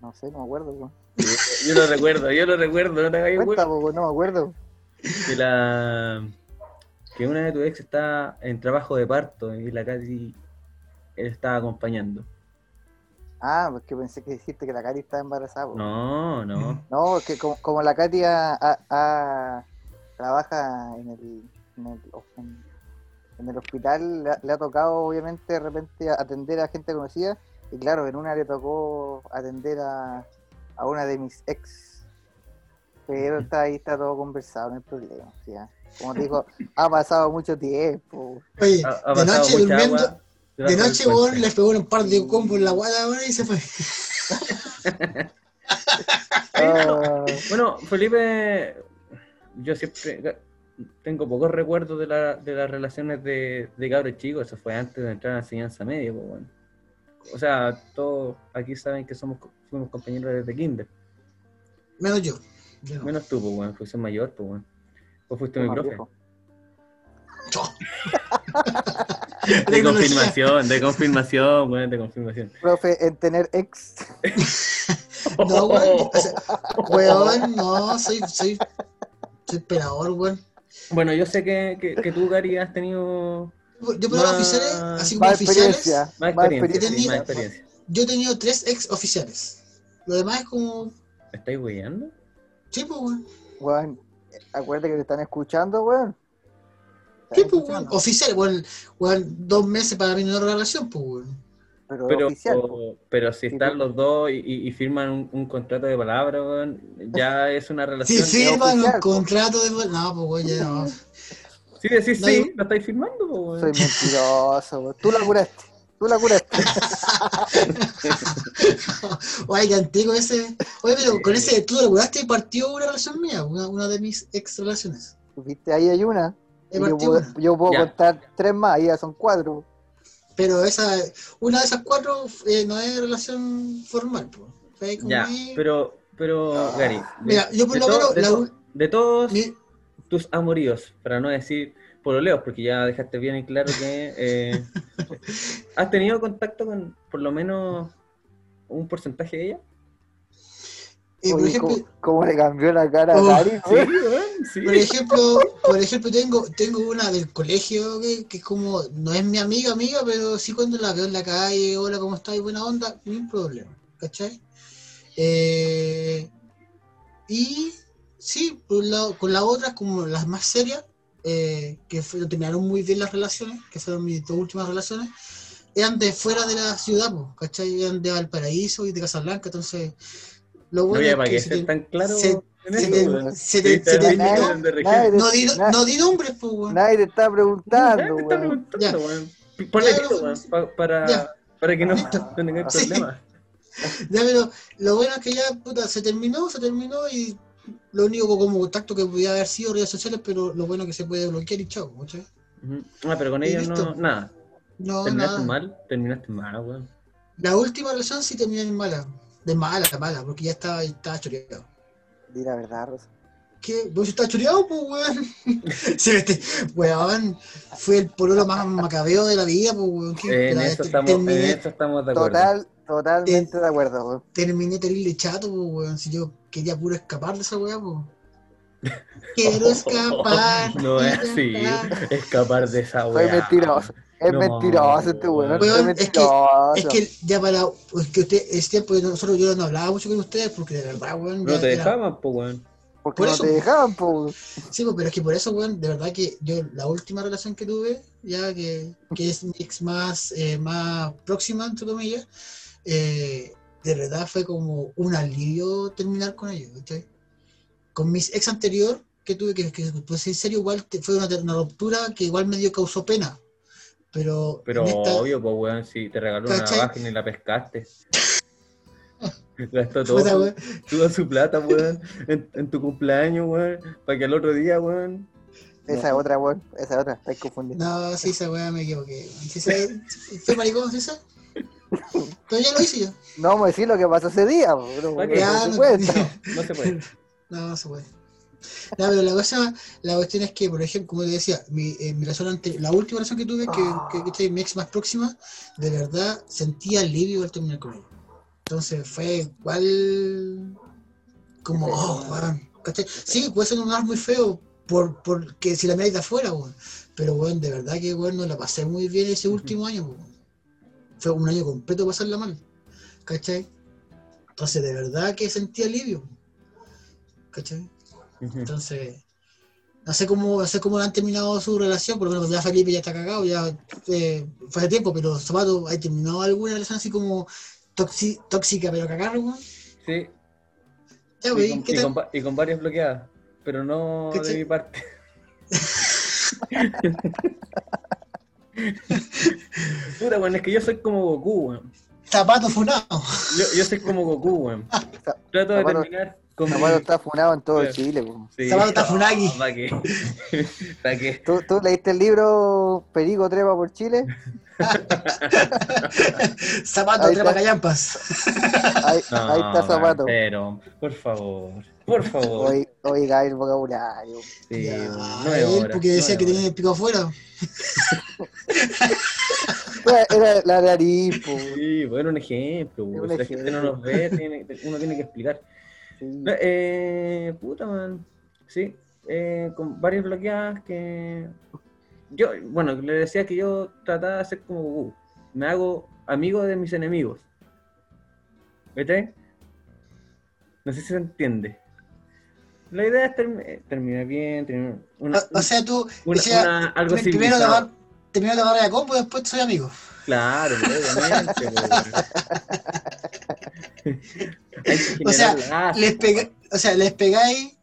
No sé, no me acuerdo. Yo, yo lo recuerdo, yo lo recuerdo, no te hagas Cuenta, huevo. po, no me acuerdo. Que la que una de tus ex está en trabajo de parto y la Katy estaba acompañando. Ah, porque pensé que dijiste que la Katy estaba embarazada. po. No, no. No, que como, como la ha- ha- trabaja en el, en el, en- en el hospital, le ha, le ha tocado obviamente de repente atender a gente conocida. Y claro, en una le tocó atender a, a una de mis ex. Pero está ahí, está todo conversado, no hay problema. ¿ya? Como te digo, ha pasado mucho tiempo. Oye, Ha- ha de noche durmiendo, agua de noche, weón, les pegó un par de combos en la guada, y se fue. Ah, Bueno, Felipe, yo siempre tengo pocos recuerdos de, la- de las relaciones de, de cabros chicos, eso fue antes de entrar a la enseñanza media, pues, bueno. O sea, todos aquí saben que somos fuimos compañeros desde kinder, Menos yo. Yo no. menos tú, pues, bueno, fuiste mayor, pues, bueno. Vos fuiste mi profe. De confirmación, de confirmación, bueno, de confirmación. Profe, en tener ex. No, weón. o sea, weón, no, soy, soy, soy pelador, weón. Bueno, yo sé que, que, que tú, Gary, has tenido Yo puedo Más- oficiales, así como Más oficiales. experiencia. más Más experiencia, sí, experiencia. más experiencia. Yo he tenido tres ex oficiales. Lo demás es como. ¿Me estáis weyando? Sí, pues, weón. Weón, acuérdate que te están escuchando, weón. Sí, pues, weón. Oficial, weón. Weón, dos meses para es una relación, pues, weón. Pero, Pero, oficial. po. pero si Sí, están los dos y, y- y firman un, un contrato de palabra, weón, ya es una Si relación. firman un oficial, po. contrato de. No, pues, weón, ya no. Si decís No, sí, yo- lo estáis firmando, weón. Soy mentiroso, weón. Tú la curaste. Tú la curaste. Oye, qué antiguo ese. Oye, pero con ese tú lo curaste y partió una relación mía, una, una de mis ex relaciones. Viste, ahí hay una. Yo puedo, una. yo puedo Ya. contar tres más, ahí ya son cuatro. Pero esa, una de esas cuatro eh, no es relación formal, pues. Ya, pero, pero, Gary, de, Mira, yo por lo menos de, la to- ul- de todos mi- tus amoríos, para no decir pololeos, porque ya dejaste bien en claro que eh, has tenido contacto con por lo menos un porcentaje de ella. eh, por Oye, ejemplo, ¿cómo, cómo le cambió la cara a Oh, Sí, weón? weón, Por ejemplo, por ejemplo tengo, tengo una del colegio que, que es como, no es mi amiga, amiga, pero sí cuando la veo en la calle, hola, ¿cómo estás? Buena onda, ni un problema, ¿cachai? Eh, y sí, por un lado, con las otras, como las más serias, eh, que fue- terminaron muy bien las relaciones, que fueron mis dos últimas relaciones, eran de fuera de la ciudad, po, ¿cachai? Eran de Valparaíso y de Casablanca, entonces lo No bueno había es para que qué se tan claro se-. No di, no nombres, pues, weón. Nadie te está preguntando, Nadie te está weón. preguntando, weón. Ponle Ya, weón, pa- para, Ya. para que no, no tengáis Sí. problemas. Ya, pero lo bueno es que ya, puta, se terminó, se terminó y lo único como contacto que podía haber sido redes sociales, pero lo bueno es que se puede bloquear y chao. Ah, pero con ellos no, nada. No, ¿Terminaste nada. mal? Terminaste mal, weón. La última relación sí terminó en mala. De mala, mala, porque ya estaba, estaba choreado. Di la verdad, Rosa. ¿Qué? ¿Vos estás choreado, pues, weón? sí, este, weón, fue el pololo más macabeo de la vida, pues, weón. En eso, este, estamos, en terminé, eso estamos de acuerdo. Total, totalmente de acuerdo, weón. terminé terrible chato, pues, weón. Si yo quería puro escapar de esa weá, pues. Quiero escapar. No es así. escapar. De esa Soy weá. mentiroso. Es No, mentiroso este weón. Weón, es que- mentiroso. Es que ya para. Es que usted, es tiempo que nosotros yo no hablaba mucho con ustedes porque de verdad, weón. No te era- dejaban, pues, weón. Porque por no eso- te dejaban, po. Sí, pero es que por eso, weón, de verdad que yo, la última relación que tuve, ya que, que es mi ex más, eh, más próxima, entre comillas, eh, de verdad fue como un alivio terminar con ellos, ¿cachai? Con mis ex anterior, que tuve que, que pues en serio, igual te- fue una, una ruptura que igual me dio causó pena. Pero, Pero esta- obvio, pues, weón, si te regaló una navaja y ni la pescaste. Gastó todo su- toda su plata, weón, en, en tu cumpleaños, weón, para que al otro día, weón. Esa es otra, weón. Esa es otra. Estáis confundiendo. No, sí, esa weá me equivoqué. Sí, ¿Fue maricón, sí, ya lo hice yo. No vamos a decir lo que pasó ese día, po, no, se no- cuenta. No se puede. No, no se puede. No, pero la cosa, la cuestión es que, por ejemplo, como te decía, mi, eh, mi relación ante- la última relación que tuve, que, que, que es mi ex más próxima, de verdad sentía alivio al terminar con ella. Entonces fue igual como, oh. Sí, puede ser un lugar muy feo, por, porque si la miráis de afuera, weón. Pero weón, de verdad que weón, no la pasé muy bien ese último año, weón. Fue un año completo pasarla mal. ¿Cachai? Entonces de verdad que sentí alivio. ¿Cachai? Entonces, no sé cómo, no sé cómo han terminado su relación, por lo menos ya Felipe ya está cagado, ya eh, fue hace tiempo, pero Zapato, ¿ha terminado alguna relación así como toxi- tóxica pero cagar, weón? Sí. Ya, Y wey, con, ¿qué y con y con varias bloqueadas, pero no de mi parte. Puta, weón, es que yo soy como Goku, weón. Zapato funado. Yo, yo soy como Goku, weón. Trato de terminar con Zapato está funado en todo. Chile. Sí. Zapato está funagi. ¿Para qué? ¿Para qué? ¿Tú, ¿Tú leíste el libro Perico Trepa por Chile? Zapato, Ahí trepa está. callampas. Ahí, ahí está No, Zapato. Pero, por favor, por favor. Oiga, oiga el vocabulario. Sí, Ya, no él, hora, porque decía no que tenía el pico afuera. Era, la nariz, po. Sí, bueno, un ejemplo. Un si la gente no ejemplo. nos ve, tiene- uno tiene que explicar. Sí. Eh, puta, man. Sí, eh, con varias bloqueadas que. Yo, bueno, le decía que yo trataba de ser como Goku. Me hago amigo de mis enemigos. ¿Viste? No sé si se entiende. La idea es term- eh, terminar bien, tener una, O, o sea, tú, una- sea, una- algo primero tomar, primero tomar la combo y después soy amigo. Claro, obviamente. O sea, lazos, les pega- o sea, les pegáis,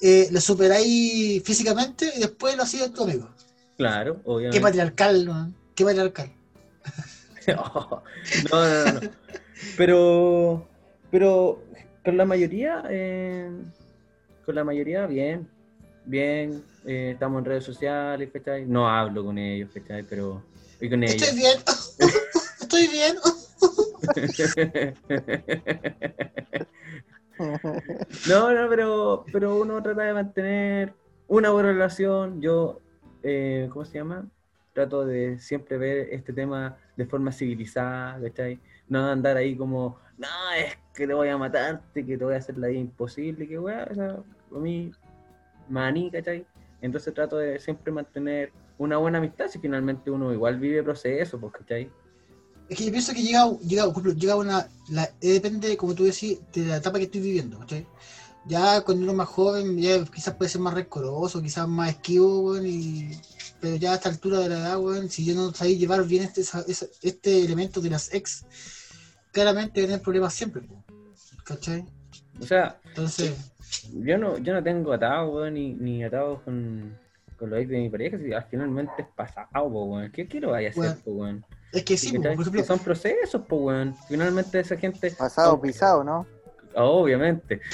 eh, lo superáis físicamente y después lo hacéis tu amigo. Claro, Qué obviamente. patriarcal, ¿no? Qué patriarcal. no, no, no, no. Pero, pero con la mayoría, eh, con la mayoría, bien, bien. eh, estamos en redes sociales, ¿cachai? No hablo con ellos, ¿cachai? Pero, y con ellos. Estoy bien. Estoy bien. No, no, pero, pero uno trata de mantener una buena relación. Yo, eh, ¿cómo se llama? Trato de siempre ver este tema de forma civilizada, ¿cachai? No andar ahí como, no, es que te voy a matarte, que te voy a hacer la vida imposible, que weá, o sea, a mí maní, ¿cachai? Entonces trato de siempre mantener una buena amistad, si finalmente uno igual vive proceso, pues, ¿cachai? Es que yo pienso que llega, llega, una. La, eh, depende, como tú decís, de la etapa que estoy viviendo, ¿cachai? Ya cuando uno es más joven, ya quizás puede ser más rencoroso, quizás más esquivo, weón, y, pero ya a esta altura de la edad, weón, si yo no sabía llevar bien este, este elemento de las ex, claramente voy a tener problemas siempre, ¿cachai? O sea, Entonces, yo no, yo no tengo atado, weón, ni, ni atado con, con los ex de mi pareja, si al finalmente es pasado, weón. ¿Qué, lo vaya a hacer, weón? Es que sí, por ejemplo, Que son procesos, po, weón. Finalmente esa gente... Pasado, pisado, ¿no? Obviamente.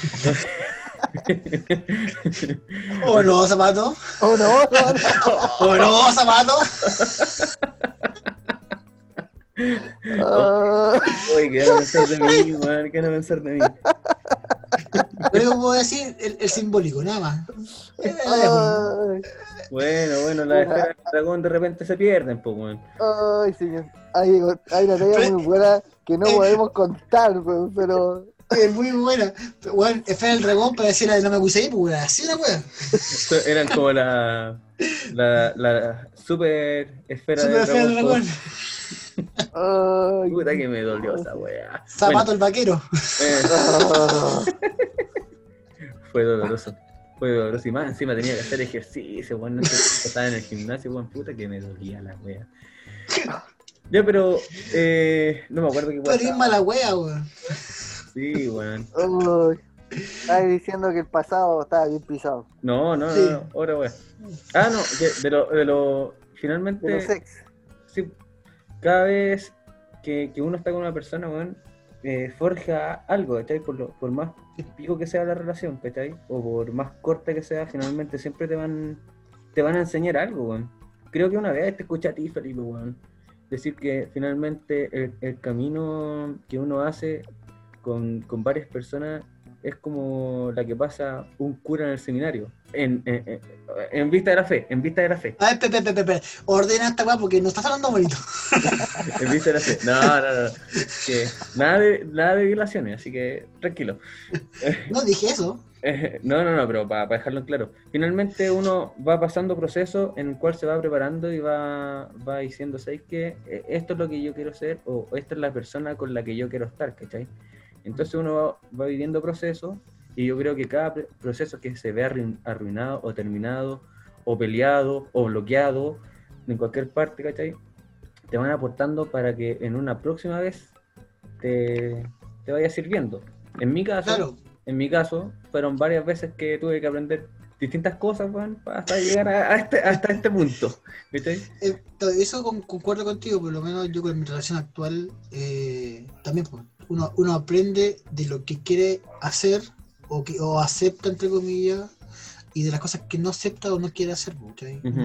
¿o no, zapato? ¡Oh, no! ¿O no, zapato? Uy, ¿qué van a pensar de mí, weón? ¿Qué van a pensar de mí? Pero como decir, el, el simbólico, nada más. Eh, ay, Bueno, bueno, las esferas del dragón de repente se pierden, pues, weón. ay, señor. Hay, hay una talla muy buena que no podemos contar, weón, pero Es muy buena. Pero, Weón, espera el dragón para decir la de no me puse ahí, pues, así una weón. Eran como la, la, la super esfera Super del esfera del dragón. Ay, Puta que me dolió esa weá. Zapato el vaquero. Eh, fue doloroso. Fue doloroso. Y más encima tenía que hacer ejercicio, weón. No sé, estaba en el gimnasio, weón. Puta que me dolía la wea. Ya, pero eh, no me acuerdo qué weá estaba. mala wea, weón. Sí, weón. ay. Estás diciendo que el pasado estaba bien pisado. No, no, no, Sí. no, ahora weá. Ah, no, de, de lo, de lo. Finalmente. De los ex. Cada vez que, que uno está con una persona, weón, eh, forja algo, ¿cachai? Por, lo, por más pico que sea la relación, ¿cachai? O por más corta que sea, finalmente siempre te van te van a enseñar algo. Creo que una vez te escuché a ti, Felipe, decir que finalmente el, el camino que uno hace con, con varias personas es como la que pasa un cura en el seminario. En, en, en- en vista de la fe, en vista de la fe. A ver, pepe, pepe, pepe. Ordena esta weá porque no estás hablando bonito. En vista de la fe. No, no, no. Que nada, de, nada de violaciones, así que tranquilo. No dije eso. No, no, no, pero para, dejarlo en claro. Finalmente uno va pasando procesos en el cual se va preparando y va, va diciendo, ¿sabes qué? Eh, Esto es lo que yo quiero ser o esta es la persona con la que yo quiero estar, ¿cachai? Entonces uno va, va viviendo procesos y yo creo que cada proceso que se ve arruin- arruinado o terminado o peleado o bloqueado en cualquier parte, ¿cachai? Te van aportando para que en una próxima vez te, te vaya sirviendo. En mi caso, Claro. en mi caso, fueron varias veces que tuve que aprender distintas cosas, hasta llegar a, a este, hasta este punto. ¿Viste? Eh, eso con- concuerdo contigo, por lo menos yo con mi relación actual, eh, también pues, uno, uno aprende de lo que quiere hacer o, que, o acepta, entre comillas, y de las cosas que no acepta o no quiere hacer.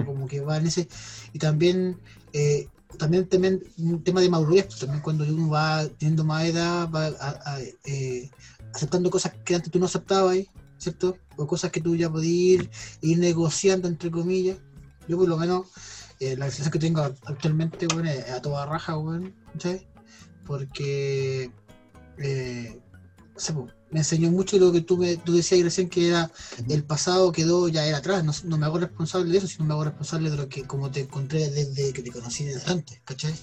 Como que va en ese. Y también, eh, también, también un tema de madurez, pues, también cuando uno va teniendo más edad, va a- a, eh, aceptando cosas que antes tú no aceptabas, ¿cierto? O cosas que tú ya podías ir, ir negociando, entre comillas. Yo por lo menos eh, la relación que tengo actualmente, bueno, es a toda raja, weón, ¿cachai? Porque eh, me enseñó mucho lo que tú, me, tú decías recién que era el pasado quedó ya era atrás, no, no me hago responsable de eso, sino me hago responsable de lo que como te encontré desde que te conocí desde antes, ¿cachai?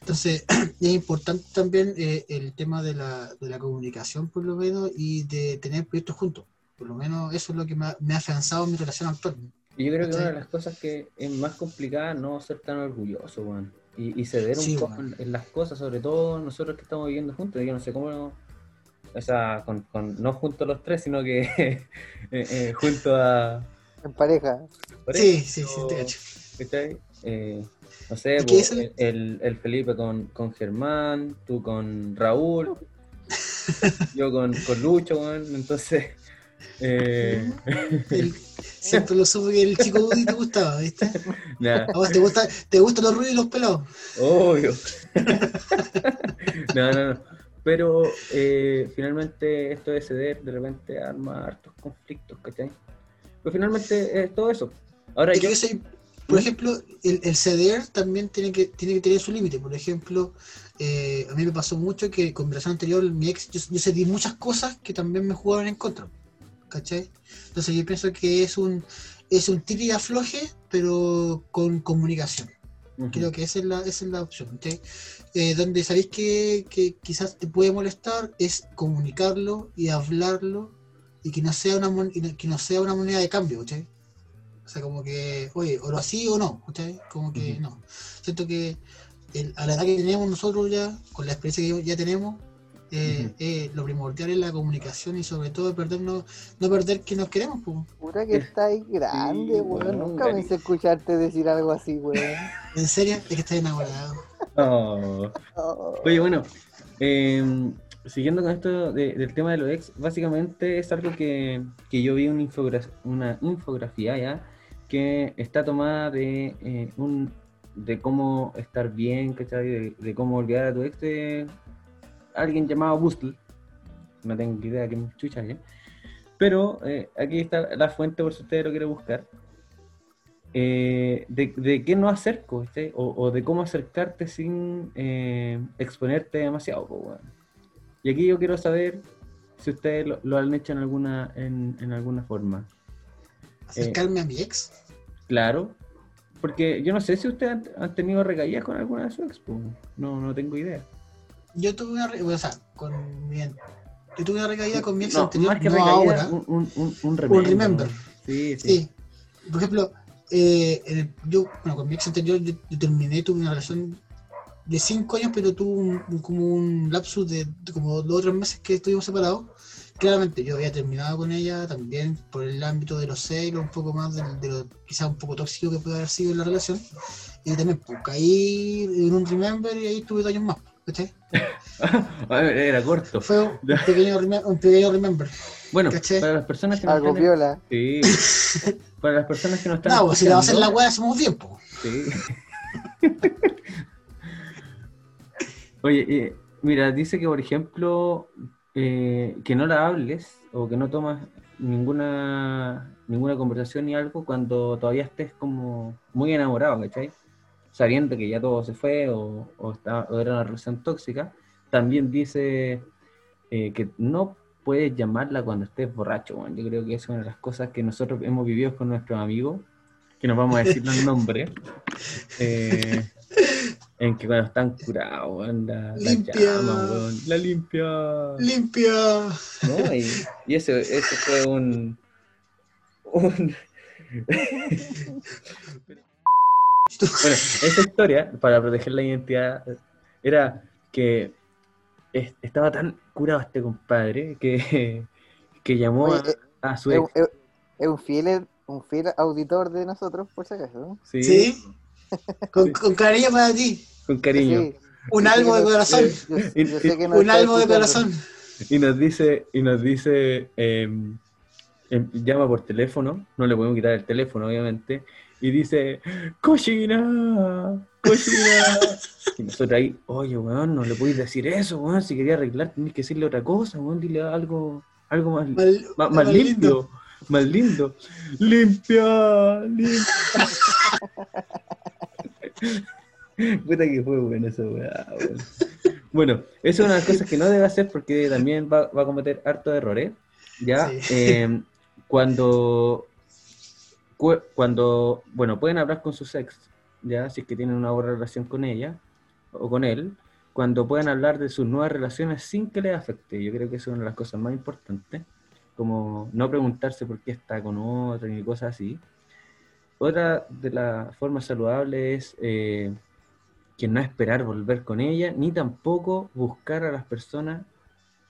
Entonces, es importante también eh, el tema de la, de la comunicación, por lo menos, y de tener proyectos juntos. Por lo menos eso es lo que me ha, me ha afianzado en mi relación actual. Y yo creo que una de las cosas que es más complicada es no ser tan orgulloso, weón. Y, y ceder un Sí, poco en, en las cosas, sobre todo nosotros que estamos viviendo juntos. Yo no sé cómo, o sea, con, con- no juntos los tres, sino que eh, eh, junto a... En pareja. Sí, sí, sí, te cacho. ¿Cachai? Eh, no sé, el, el Felipe con, con Germán, tú con Raúl, yo con, con Lucho, weón. Entonces, eh, El- siempre lo supe que el chico Woody te gustaba, ¿viste? A vos te, gusta, te gustan los ruidos y los pelados. obvio. no, no, no. Pero eh, finalmente esto de ceder de repente arma hartos conflictos, ¿cachai? Pero finalmente es todo eso. Ahora yo... que ese- por ejemplo, el, el ceder también tiene que, tiene que tener su límite. Por ejemplo, eh, a mí me pasó mucho que con relación anterior, mi ex, yo, yo cedí muchas cosas que también me jugaron en contra. ¿cachai? Entonces yo pienso que es un, es un tira y afloje, pero con comunicación. Creo que esa es la, esa es la opción. ¿cachai? Eh, donde sabéis que, que quizás te puede molestar es comunicarlo y hablarlo y que no sea una, mon- que no sea una moneda de cambio, ¿cachai? O sea, como que, oye, o lo así o no, ¿cachai? Como que no. Siento que el- a la edad que tenemos nosotros ya, con la experiencia que ya tenemos, eh, eh, lo primordial es la comunicación y sobre todo perdernos, no perder que nos queremos, pues. Puta que estáis grande, weón. Nunca pensé escucharte decir algo así, weón. ¿En serio? Es que estás enamorado. Oh. Oye, bueno, eh, siguiendo con esto de- del tema de los ex, básicamente es algo que, que yo vi una, infogra- una infografía ya que está tomada de eh, un de cómo estar bien, ¿cachai? De, de cómo olvidar a tu ex de alguien llamado Bustle. No tengo idea quién chucha es. Pero eh, aquí está la fuente por si usted lo quiere buscar. Eh, de, de qué no hacer, ¿cachai? o, o de cómo acercarte sin eh, exponerte demasiado. Y aquí yo quiero saber si ustedes lo, lo han hecho en alguna, en, en alguna forma. Acercarme a mi ex. Claro, porque yo no sé si ustedes han, han tenido recaídas con alguna de sus ex, no, no tengo idea. Yo tuve una, re- o sea, con mi, yo tuve una recaída con mi ex No, anterior, más que no recaída, ahora. un, un, un, un Un remember. remember. Sí, sí. Sí. Por ejemplo, eh, el- yo, bueno, con mi ex anterior yo, yo terminé, tuve una relación de cinco años, pero tuve un, un- como un lapsus de, de como dos o tres meses que estuvimos separados. Claramente yo había terminado con ella también por el ámbito de los celos, un poco más de, de lo quizás un poco tóxico que puede haber sido en la relación. Y también pues, caí en un remember y ahí tuve dos años más. ¿Cachai? Era corto. Fue un pequeño, reme- un pequeño remember. Bueno, ¿Cachai? para las personas que no Algo están- viola. Sí. Para las personas que no están No, pues si la va a hacer la weá, hacemos tiempo. Sí. Oye, eh, mira, dice que por ejemplo eh, que no la hables o que no tomas ninguna ninguna conversación ni algo cuando todavía estés como muy enamorado, ¿cachai? Sabiendo que ya todo se fue o, o, está- o era una relación tóxica. También dice eh, que no puedes llamarla cuando estés borracho. weón. Yo creo que es una de las cosas que nosotros hemos vivido con nuestros amigos, que nos vamos a decir los nombres. eh, en que cuando están curados, la, la Limpia. llaman, weón, la limpia. Limpia. ¿no? Y, y eso, eso fue un. un- bueno, esa historia, para proteger la identidad, era que es- estaba tan curado este compadre que, que llamó Oye, a, a su Es, ex. es- es un fiel un fiel auditor de nosotros, por si acaso. ¿no? Sí, Sí. Con, con cariño para ti. con cariño. Sí. Un algo de no- corazón. yo- yo Y- sé que no Un algo de corazón. Y nos dice, y nos dice, em, em, llama por teléfono, no le podemos quitar el teléfono, obviamente, y dice, cochina, cochina. Y nosotros ahí, oye, weón, no le podéis decir eso, weón, si quería arreglar tenés que decirle otra cosa, weón, dile algo, algo más, Mal- más, limpio, más lindo. Limpia, limpia. Puta que fue bueno esa weá, weón. Bueno, eso es una de las cosas que no debe hacer porque también va, va a cometer harto errores. Ya, Sí. Eh, cuando, cu- cuando, bueno, pueden hablar con su ex, ya, si es que tienen una buena relación con ella o con él, cuando puedan hablar de sus nuevas relaciones sin que les afecte. Yo creo que es una de las cosas más importantes, como no preguntarse por qué está con otra ni cosas así. Otra de las formas saludables es eh, que no esperar volver con ella, ni tampoco buscar a las personas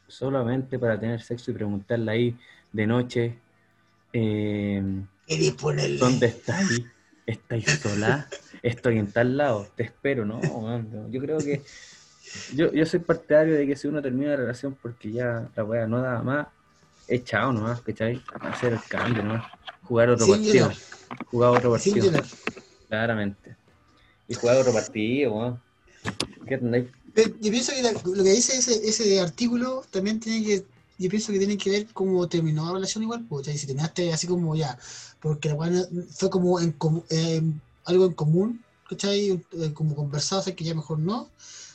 solamente para tener sexo y preguntarle ahí de noche, eh, ¿dónde estáis? ¿Estáis sola? Estoy en tal lado, te espero, ¿no? no. Yo creo que yo, yo soy partidario de que si uno termina la relación porque ya la weá no da más, es chao nomás, ¿cachai? Hacer el cambio nomás, jugar otro Sin partido, jugar otro partido, claramente. Y jugar otro partido, weón. ¿Qué Yo pienso que la- lo que dice ese, ese artículo también tiene que. Yo pienso que tiene que ver cómo terminó la relación igual, pues, ¿cachai? si terminaste así como ya, porque la fue como en, em, algo en común, ¿cachai? Eh, Como conversado, o sea que ya mejor no.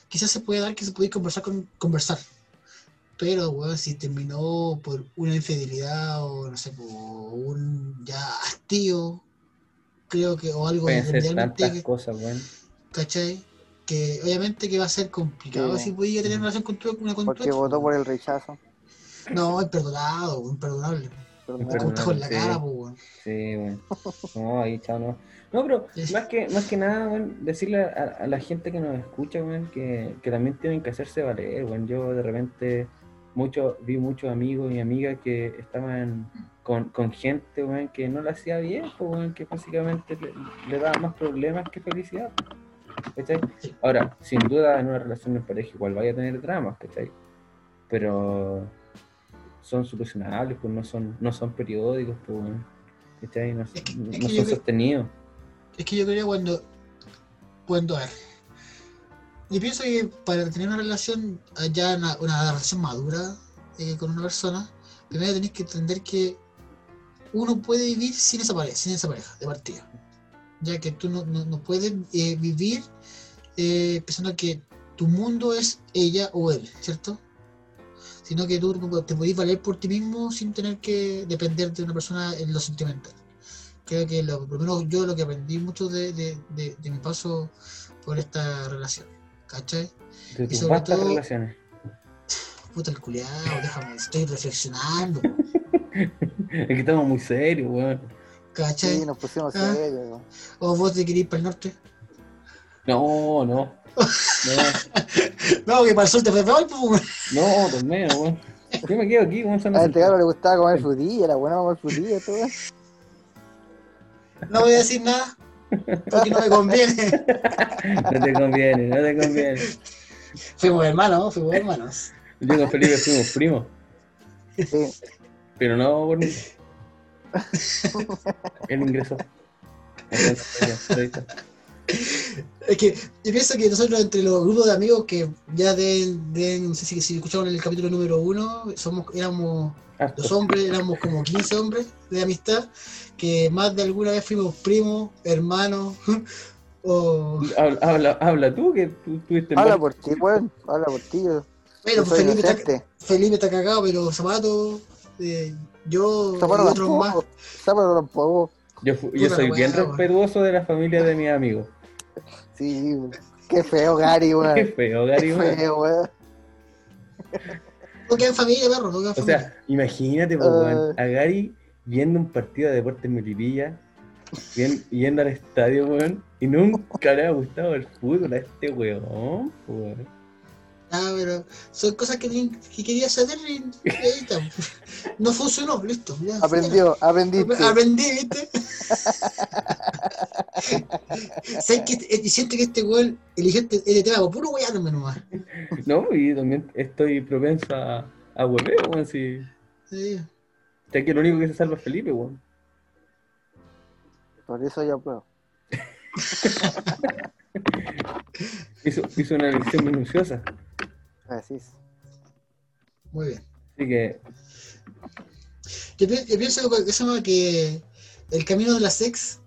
Quizás se puede dar que se puede conversar con conversar. Pero, weón, si terminó por una infidelidad o no sé, por un ya hastío, creo que, o algo Pueden ser mundialmente tantas que- cosas, weón. ¿cachai? Que obviamente que va a ser complicado Sí. si podía tener una relación con tu, una con tu Porque ex, votó po. por el rechazo. No, imperdonado, imperdonable. Perdonable. Te juntas con la Sí. cara, weón. Sí, bueno. No, ahí, chao, no. No, pero más que, más que nada, weón, decirle a, a la gente que nos escucha, weón, que, que también tienen que hacerse valer, weón. Yo de repente mucho, vi muchos amigos y amigas que estaban con, con gente, weón, que no lo hacía bien, pues, weón, que básicamente le, le daba más problemas que felicidad. ¿cachai? Ahora, sin duda en una relación de pareja igual vaya a tener dramas, ¿cachai? Pero son solucionables, pues no son, no son periódicos, pues, ¿cachai? No, no que son sostenidos. Es que yo creo cuando. Cuando. A ver. Yo pienso que para tener una relación, eh, ya una, una relación madura eh, con una persona, primero tenés que entender que uno puede vivir sin esa pareja, sin esa pareja de partida. Ya que tú no, no, no puedes eh, vivir eh, pensando que tu mundo es ella o él, ¿cierto? Sino que tú te podés valer por ti mismo sin tener que depender de una persona en lo sentimental creo que lo, por lo menos yo lo que aprendí mucho de, de, de- de mi paso por esta relación, ¿cachai? De Y sobre todo- relaciones. Puta el culiado, déjame, estoy reflexionando, Es que estamos muy serios, weón. ¿cachai? Sí, nos pusimos Ah. serios. ¿O vos te querís para el norte? No, no. No, No, que para el sur te fue peor, pues. no, por menos, weón. Yo me quedo aquí, weón. A este cabrón le gustaba comer frutilla, era bueno comer frutilla, todo. No voy a decir nada, porque no me conviene. No te conviene, no te conviene. Fuimos hermanos, ¿no? fuimos hermanos. Yo con Felipe fuimos primos. Sí. Pero no por mí. Él ingresó. Entonces, ahí está. Es que yo pienso que nosotros entre los grupos de amigos que ya den, den no sé si, si escucharon el capítulo número uno, somos, éramos los hombres, éramos como 15 hombres de amistad, que más de alguna vez fuimos primos, hermanos, o... Habla, habla, habla tú, que tú estuviste en Habla por ti, weón. Habla por ti. yo- Bueno, pues Felipe está. Felipe está cagado, pero Zapato, eh, yo Zapato y otros más. Zapato tampoco. Yo, yo soy bien respetuoso de la familia de mis amigos. Sí. Qué feo, Gary, weón. Qué feo, Gary, Qué weón. feo, weón. No queda en familia, perro, no queda en O familia. sea, imagínate, po, weón, a Gary viendo un partido de deportes Melipilla, bien- yendo al estadio, weón, y nunca le ha gustado el fútbol a este weón, weón. Ah, pero son cosas que, que quería saber y y ahí está. No funcionó, listo. ya, Aprendió, aprendiste. Aprendí, ¿viste? ¿Sabes que este- y siento que este weón eligió este, este tema por puro weándome nomás. No, y también estoy propenso a, a hueveo, weón, si... Sí. Que lo único que se salva es Felipe, weón. Por eso yo. Hizo, hizo una elección minuciosa. Así es. Muy bien. Así que, Yo, pi- yo pienso que, eso, que el camino de la sex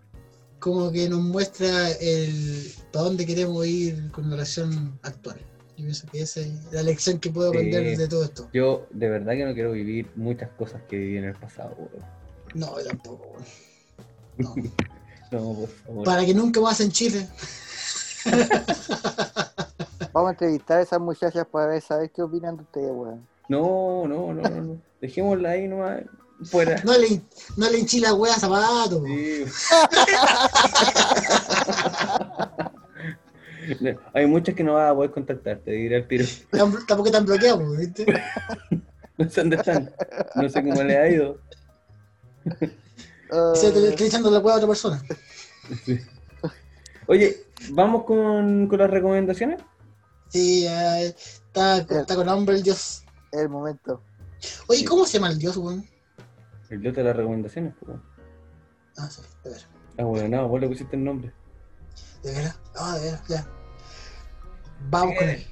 como que nos muestra el para dónde queremos ir con la relación actual. Yo pienso que esa es la lección que puedo aprender eh, de todo esto. yo de verdad que no quiero vivir muchas cosas que viví en el pasado, weón. No, yo tampoco, weón. No, por favor. Para que nunca más en Chile. Vamos a entrevistar a esas muchachas para ver, saber qué opinan de ustedes, weón. No, no, no, no, no. Dejémosla ahí nomás. Fuera. No le, no le hinchí la wea a zapato. Sí. No, Hay muchas que no vas a poder contactar, te diré al tiro. Tam- Tampoco están bloqueados, ¿viste? No sé dónde están. No sé cómo le ha ido. Se te estoy echando la wea a otra persona. Sí. Oye, ¿vamos con, con las recomendaciones? Sí, eh, está, está con hambre el dios. Es el momento. Oye, ¿cómo se llama el dios, weón? El dios de las recomendaciones. pues. Ah, sí, de veras. Ah, bueno, no, vos le pusiste el nombre. De veras. Ah, de veras, ya. Vamos con él.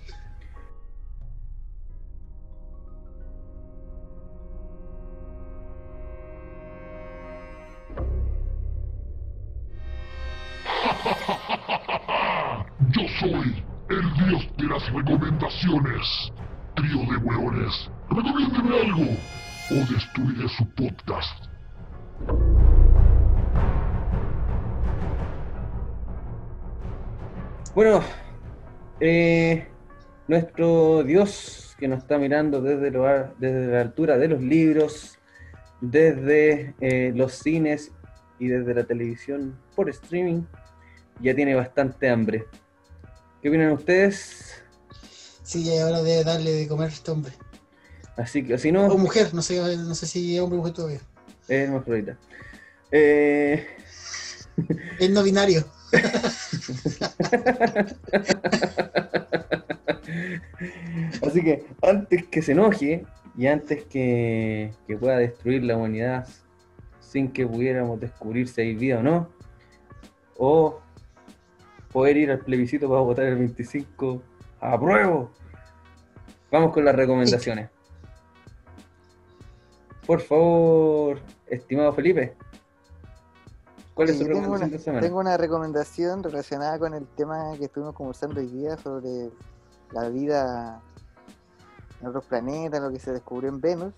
Yo soy el dios de las recomendaciones. trío de hueones. Recomiéndeme algo o destruiré su podcast. Bueno, eh, nuestro Dios que nos está mirando desde, desde la altura de los libros, desde eh, los cines y desde la televisión por streaming, ya tiene bastante hambre. ¿Qué opinan ustedes? Sí, ya es hora de darle de comer a este hombre. Así que, si no, O mujer, no sé, no sé si es hombre o mujer todavía. es hermafrodita. Eh, Es no binario. Así que antes que se enoje y antes que, que pueda destruir la humanidad sin que pudiéramos descubrir si hay vida o no, o poder ir al plebiscito para votar el 25 a prueba, vamos con las recomendaciones. Por favor, estimado Felipe, ¿cuál es Sí, su tengo, recomendación una, de semana? tengo una recomendación relacionada con el tema que estuvimos conversando hoy día sobre la vida en otros planetas, lo que se descubrió en Venus.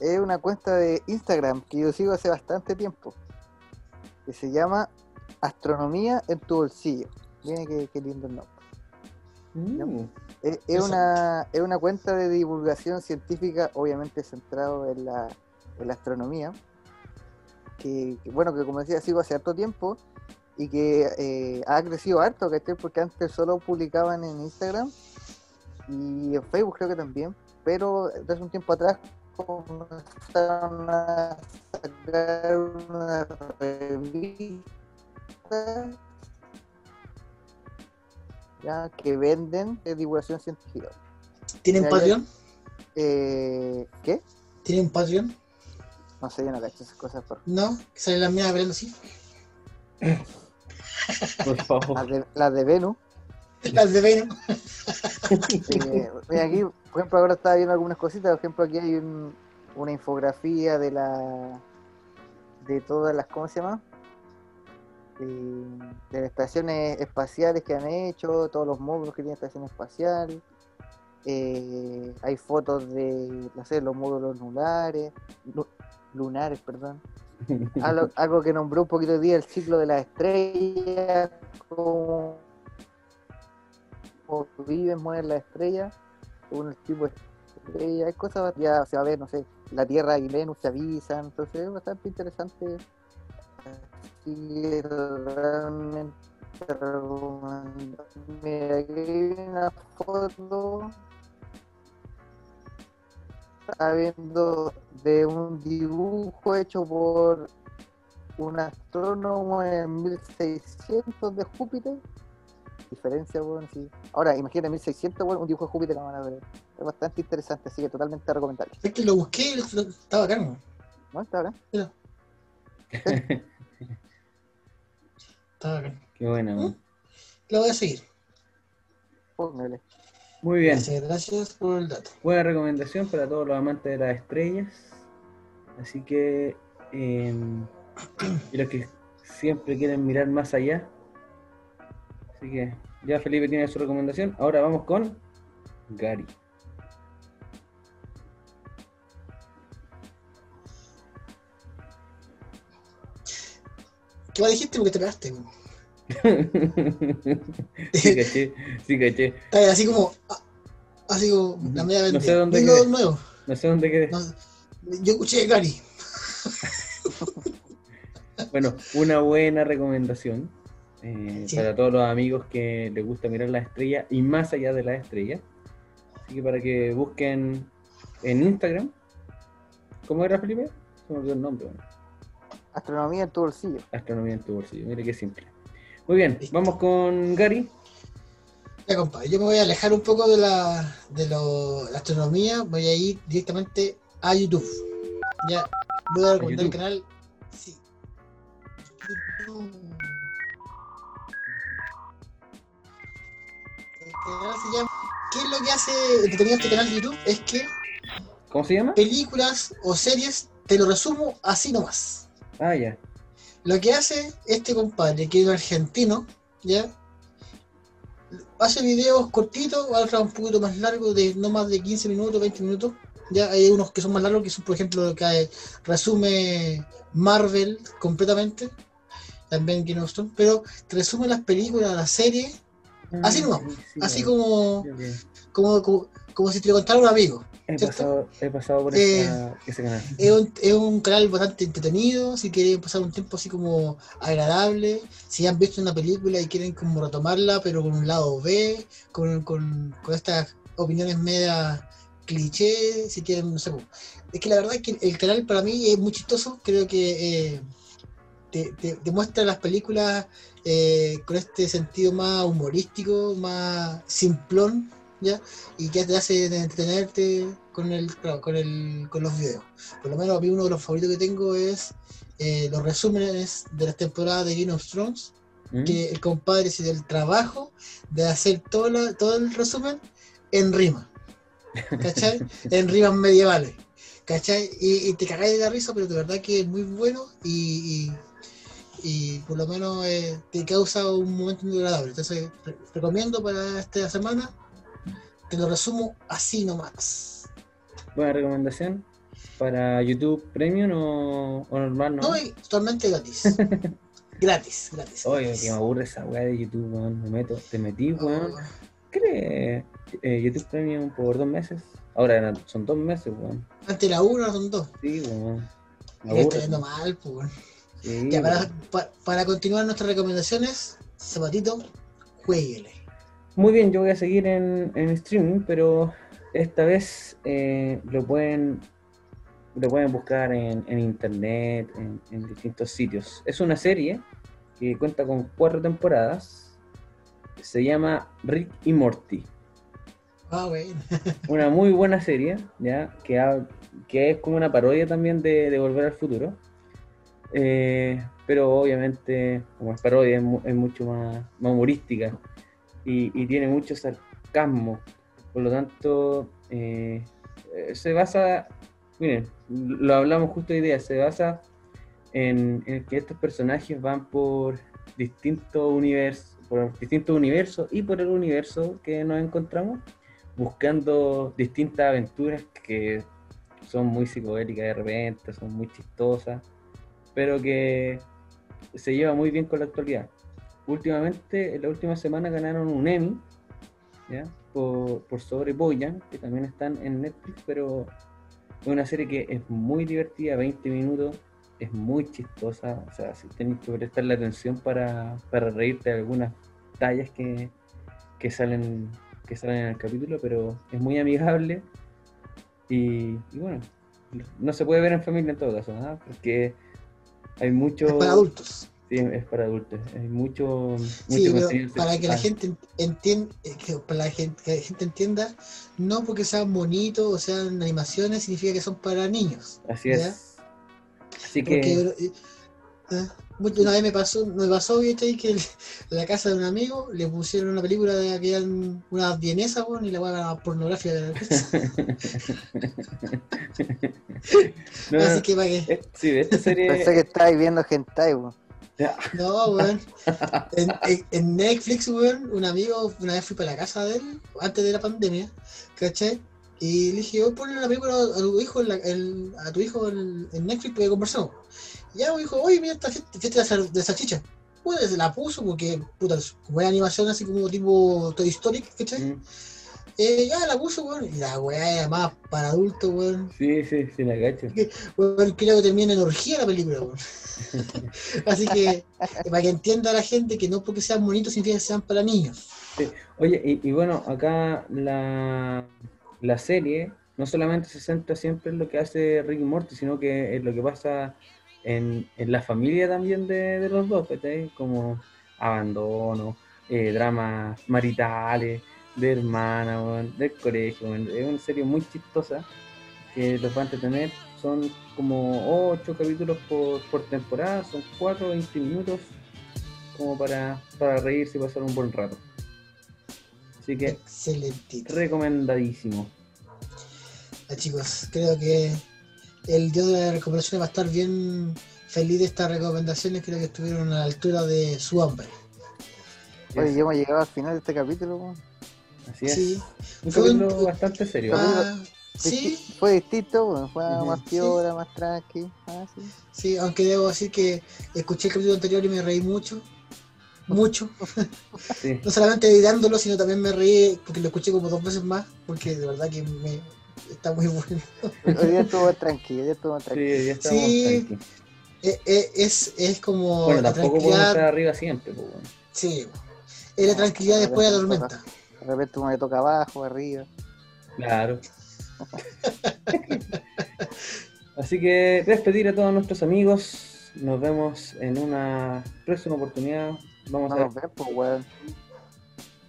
Es una cuenta de Instagram que yo sigo hace bastante tiempo, que se llama Astronomía en tu bolsillo. Miren qué, lindo el nombre. Mm, Es, es una, es una cuenta de divulgación científica, obviamente centrado en la, en la astronomía, que, que, bueno, que como decía, sigo hace harto tiempo y que eh, ha crecido harto, ¿cachai? Porque antes solo publicaban en Instagram y en Facebook creo que también, pero desde un tiempo atrás comenzaron a sacar una revista ya, que venden de divulgación científica. ¿Tienen Ya, Patreon? Eh, ¿Qué? ¿Tienen Patreon? No sé, yo no cacho esas cosas. Por... No, que salen las mías hablando así. Por favor. Las de, Venus. Las de Venom. Eh, mira, aquí, por ejemplo, ahora estaba viendo algunas cositas. Por ejemplo, aquí hay un- una infografía de la de todas las, ¿cómo se llama? Eh, de las estaciones espaciales que han hecho, todos los módulos que tiene estación espacial. Eh, hay fotos de, no sé, los módulos lunares, lu- lunares, perdón. Algo, algo que nombró un poquito hoy día el ciclo de las estrellas, cómo, cómo viven, mueven las estrellas, según el tipo de estrella, hay cosas, ya se va a ver, no sé, la Tierra y Venus se avisan, entonces es bastante interesante. Así que realmente recomiendo. Mira, aquí hay una foto está viendo de un dibujo hecho por un astrónomo en 1600 de Júpiter. Diferencia, bueno, sí. Ahora, imagínate 1600, bueno, un dibujo de Júpiter, la van a ver. Es bastante interesante, así que totalmente recomendable. Es que lo busqué y lo- estaba acá, ¿no? ¿No? ¿Está ahora? Estaba acá. Qué buena, man. Lo voy a seguir. Póngale. Muy bien. Gracias, gracias por el dato. Buena recomendación para todos los amantes de las estrellas. Así que, eh, y los que siempre quieren mirar más allá. Así que ya Felipe tiene su recomendación. Ahora vamos con Gary. ¿Qué más dijiste? Porque te pegaste. sí, caché, sí, caché. Estás así como. Así como la media No sé dónde Dilo quedé. nuevo. No sé dónde quedé. No, yo escuché Gary. Bueno, una buena recomendación eh, Sí. para todos los amigos que les gusta mirar las estrellas y más allá de las estrellas. Así que para que busquen en Instagram. ¿Cómo era Felipe? Se me olvidó el nombre. bueno. Astronomía en tu bolsillo. Astronomía en tu bolsillo. Mire qué simple. Muy bien, vamos con Gary. Ya, compadre, yo me voy a alejar un poco de la, de lo- la astronomía, voy a ir directamente a YouTube. Ya, voy a recomendar el canal. Sí. YouTube. El canal se llama. ¿Qué es lo que hace entretenido este canal de YouTube? Es que ¿Cómo se llama? películas o series, te lo resumo así nomás. Ah, ya. Lo que hace este compadre, que es argentino, ¿ya? hace videos cortitos, otros un poquito más largos, de no más de 15 minutos, 20 minutos. Ya hay unos que son más largos, que son, por ejemplo, que hay- resume Marvel completamente, también Game of Thrones, pero te resume las películas, las series, así nomás, así como, como, como, como si te lo contara un amigo. He pasado, he pasado por Eh, ese canal. Es un, es un canal bastante entretenido, si quieren pasar un tiempo así como agradable, si han visto una película y quieren como retomarla, pero con un lado B, con, con, con estas opiniones media cliché, si quieren, no sé. Es que la verdad es que el canal para mí es muy chistoso, creo que eh, te, te- te muestra las películas eh, con este sentido más humorístico, más simplón, ¿ya? Y que te hace entretenerte con el, claro, con el, con los videos. Por lo menos a mí uno de los favoritos que tengo es eh, los resúmenes de las temporadas de Game of Thrones, ¿Mm? que el compadre se dio el trabajo de hacer todo, la- todo el resumen en rima. ¿Cachai? en rimas medievales. ¿Cachai? Y, y te cagáis de la risa, pero de verdad que es muy bueno y, y- y por lo menos eh, te causa un momento muy agradable. Entonces, re- recomiendo para esta semana, te lo resumo así nomás. Buena recomendación. ¿Para YouTube Premium o, o normal? No, totalmente gratis. gratis, gratis. Oye, que me aburre esa weá de YouTube, weón. Me meto, te metí, weón. ¿Qué eh, YouTube Premium por dos meses? Ahora son dos meses, weón. Antes la una son dos. Sí, weón. Me aburre. yendo mal, pues. weón. Sí, Ya, para, para continuar nuestras recomendaciones, Zapatito, jueguele. Muy bien, yo voy a seguir en, en streaming, pero esta vez eh, lo pueden lo pueden buscar en, en internet, en, en distintos sitios. Es una serie que cuenta con cuatro temporadas. Se llama Rick y Morty. Ah, bueno. Una muy buena serie, ¿ya? Que, ha- que es como una parodia también de, de Volver al Futuro. Eh, pero obviamente, como es parodia, es, mu- es mucho más, más humorística y, tiene mucho sarcasmo. Por lo tanto, eh, eh, se basa, miren, lo hablamos justo hoy día, se basa en, que estos personajes van por distintos universos, por distintos y por el universo que nos encontramos, buscando distintas aventuras que son muy psicodélicas de repente, son muy chistosas, pero que se lleva muy bien con la actualidad. Últimamente, en la última semana ganaron un Emmy, ¿ya? Por, por sobre Boyan, que también están en Netflix, pero es una serie que es muy divertida, 20 minutos, es muy chistosa, o sea, si tenés que prestarle atención para, para reírte de algunas tallas que, que salen que salen en el capítulo, pero es muy amigable y, bueno, no se puede ver en familia en todo caso, ¿ah? porque hay mucho... Es para adultos. Sí, es para adultos, hay mucho, Sí, mucho pero para que la gente entienda, que para la gente, que la gente entienda, no porque sean bonitos o sean animaciones significa que son para niños. Así es. Así que... Porque eh, eh, mucho- una vez me pasó, me pasó ¿viste? que en la casa de un amigo le pusieron una película de que eran unas vienesas weón, y la hueá pornografía de la No, Así que para que. eh, Sí, de esta serie... Pensé que estabais viendo hentai, weón. No, weón. En, Netflix, weón, un amigo, una vez fui para la casa de él, antes de la pandemia, ¿cachai? Y le dije, voy a ponerle una película a tu hijo, en la- a tu hijo en, Netflix porque conversamos. Y ya me dijo, oye, mira esta fiesta, de, sal- de salchicha. Pues la puso porque, puta, era animación así como tipo Toy Story, ¿cachai? Eh, ya la puso, weón. Y la weá era más para adultos, weón. Sí, sí, sí, la cacho. Weón, creo que termina en orgía la película, weón. Así que, eh, para que entienda la gente que no porque sean bonitos significa que sean para niños. Sí. Oye, y, y bueno, acá la, la serie no solamente se centra siempre en lo que hace Rick y Morty, sino que en lo que pasa en, en la familia también de, de los dos, ¿cachai? Como abandono, eh, dramas maritales, de hermana, weón, del colegio, weón. es una serie muy chistosa que los va a entretener. Son como 8 capítulos por, por temporada, son 4, 20 minutos como para, para reírse y pasar un buen rato. Así que Excelente. recomendadísimo. Ah, chicos, creo que el dios de las recomendaciones va a estar bien feliz de estas recomendaciones. Creo que estuvieron a la altura de su hambre. Oye, ya hemos llegado al final de este capítulo. Así es. Sí. Un Fue un- bastante serio. Ah, sí, Fue distinto, fue más piola, más tranqui. Ah, sí. sí, aunque debo decir que escuché el capítulo anterior y me reí mucho. Mucho. Sí. No solamente editándolo, sino también me reí porque lo escuché como dos veces más, porque de verdad que me está muy bueno. Hoy día estuvo tranquilo, hoy día estuvo Sí, tranquilo. ya estamos Sí. tranqui. Eh, eh, es, es como Bueno, tampoco podemos estar arriba siempre, pues, bueno. Sí, es la tranquilidad después de la tormenta. De repente uno le toca abajo, arriba. Claro. Así que despedir a todos nuestros amigos. Nos vemos en una próxima oportunidad. Vamos No a ver. nos ven, pues, weón.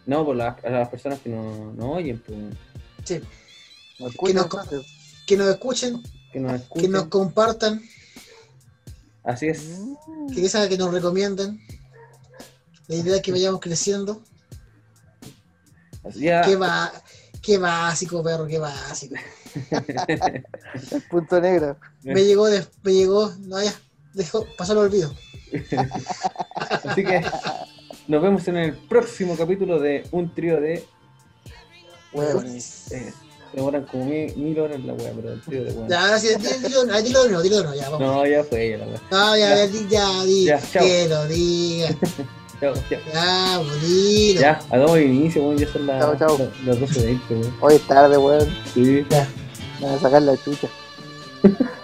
No, por las, a las personas que no, no oyen, pues, Sí. Nos Que escuchan, nos, que nos escuchen, que nos que escuchen. nos compartan, Así es. que quizás que nos recomienden. La idea es que vayamos creciendo. Así ya. Qué, va, qué básico, perro, qué básico. Punto negro. Me llegó, de- me llegó, no ya, dejó, pasó el olvido. Así que nos vemos en el próximo capítulo de un trío de. Weones. Eh, demoran como mil, mil horas la wea, pero el trío de. Ya, ahora sí, dilo, dilo, dilo de nuevo, dilo de nuevo, ya, vamos. No, ya fue ella la wea. No, ya, ya, di- ya, di, Ya, que lo diga. Chao. Ya, pues, dilo. Ya, hagamos el inicio, weón. Ya son las, Chao, chao. las, las 12.20, weón. Hoy es tarde, weón. Sí. Van a sacar la chucha.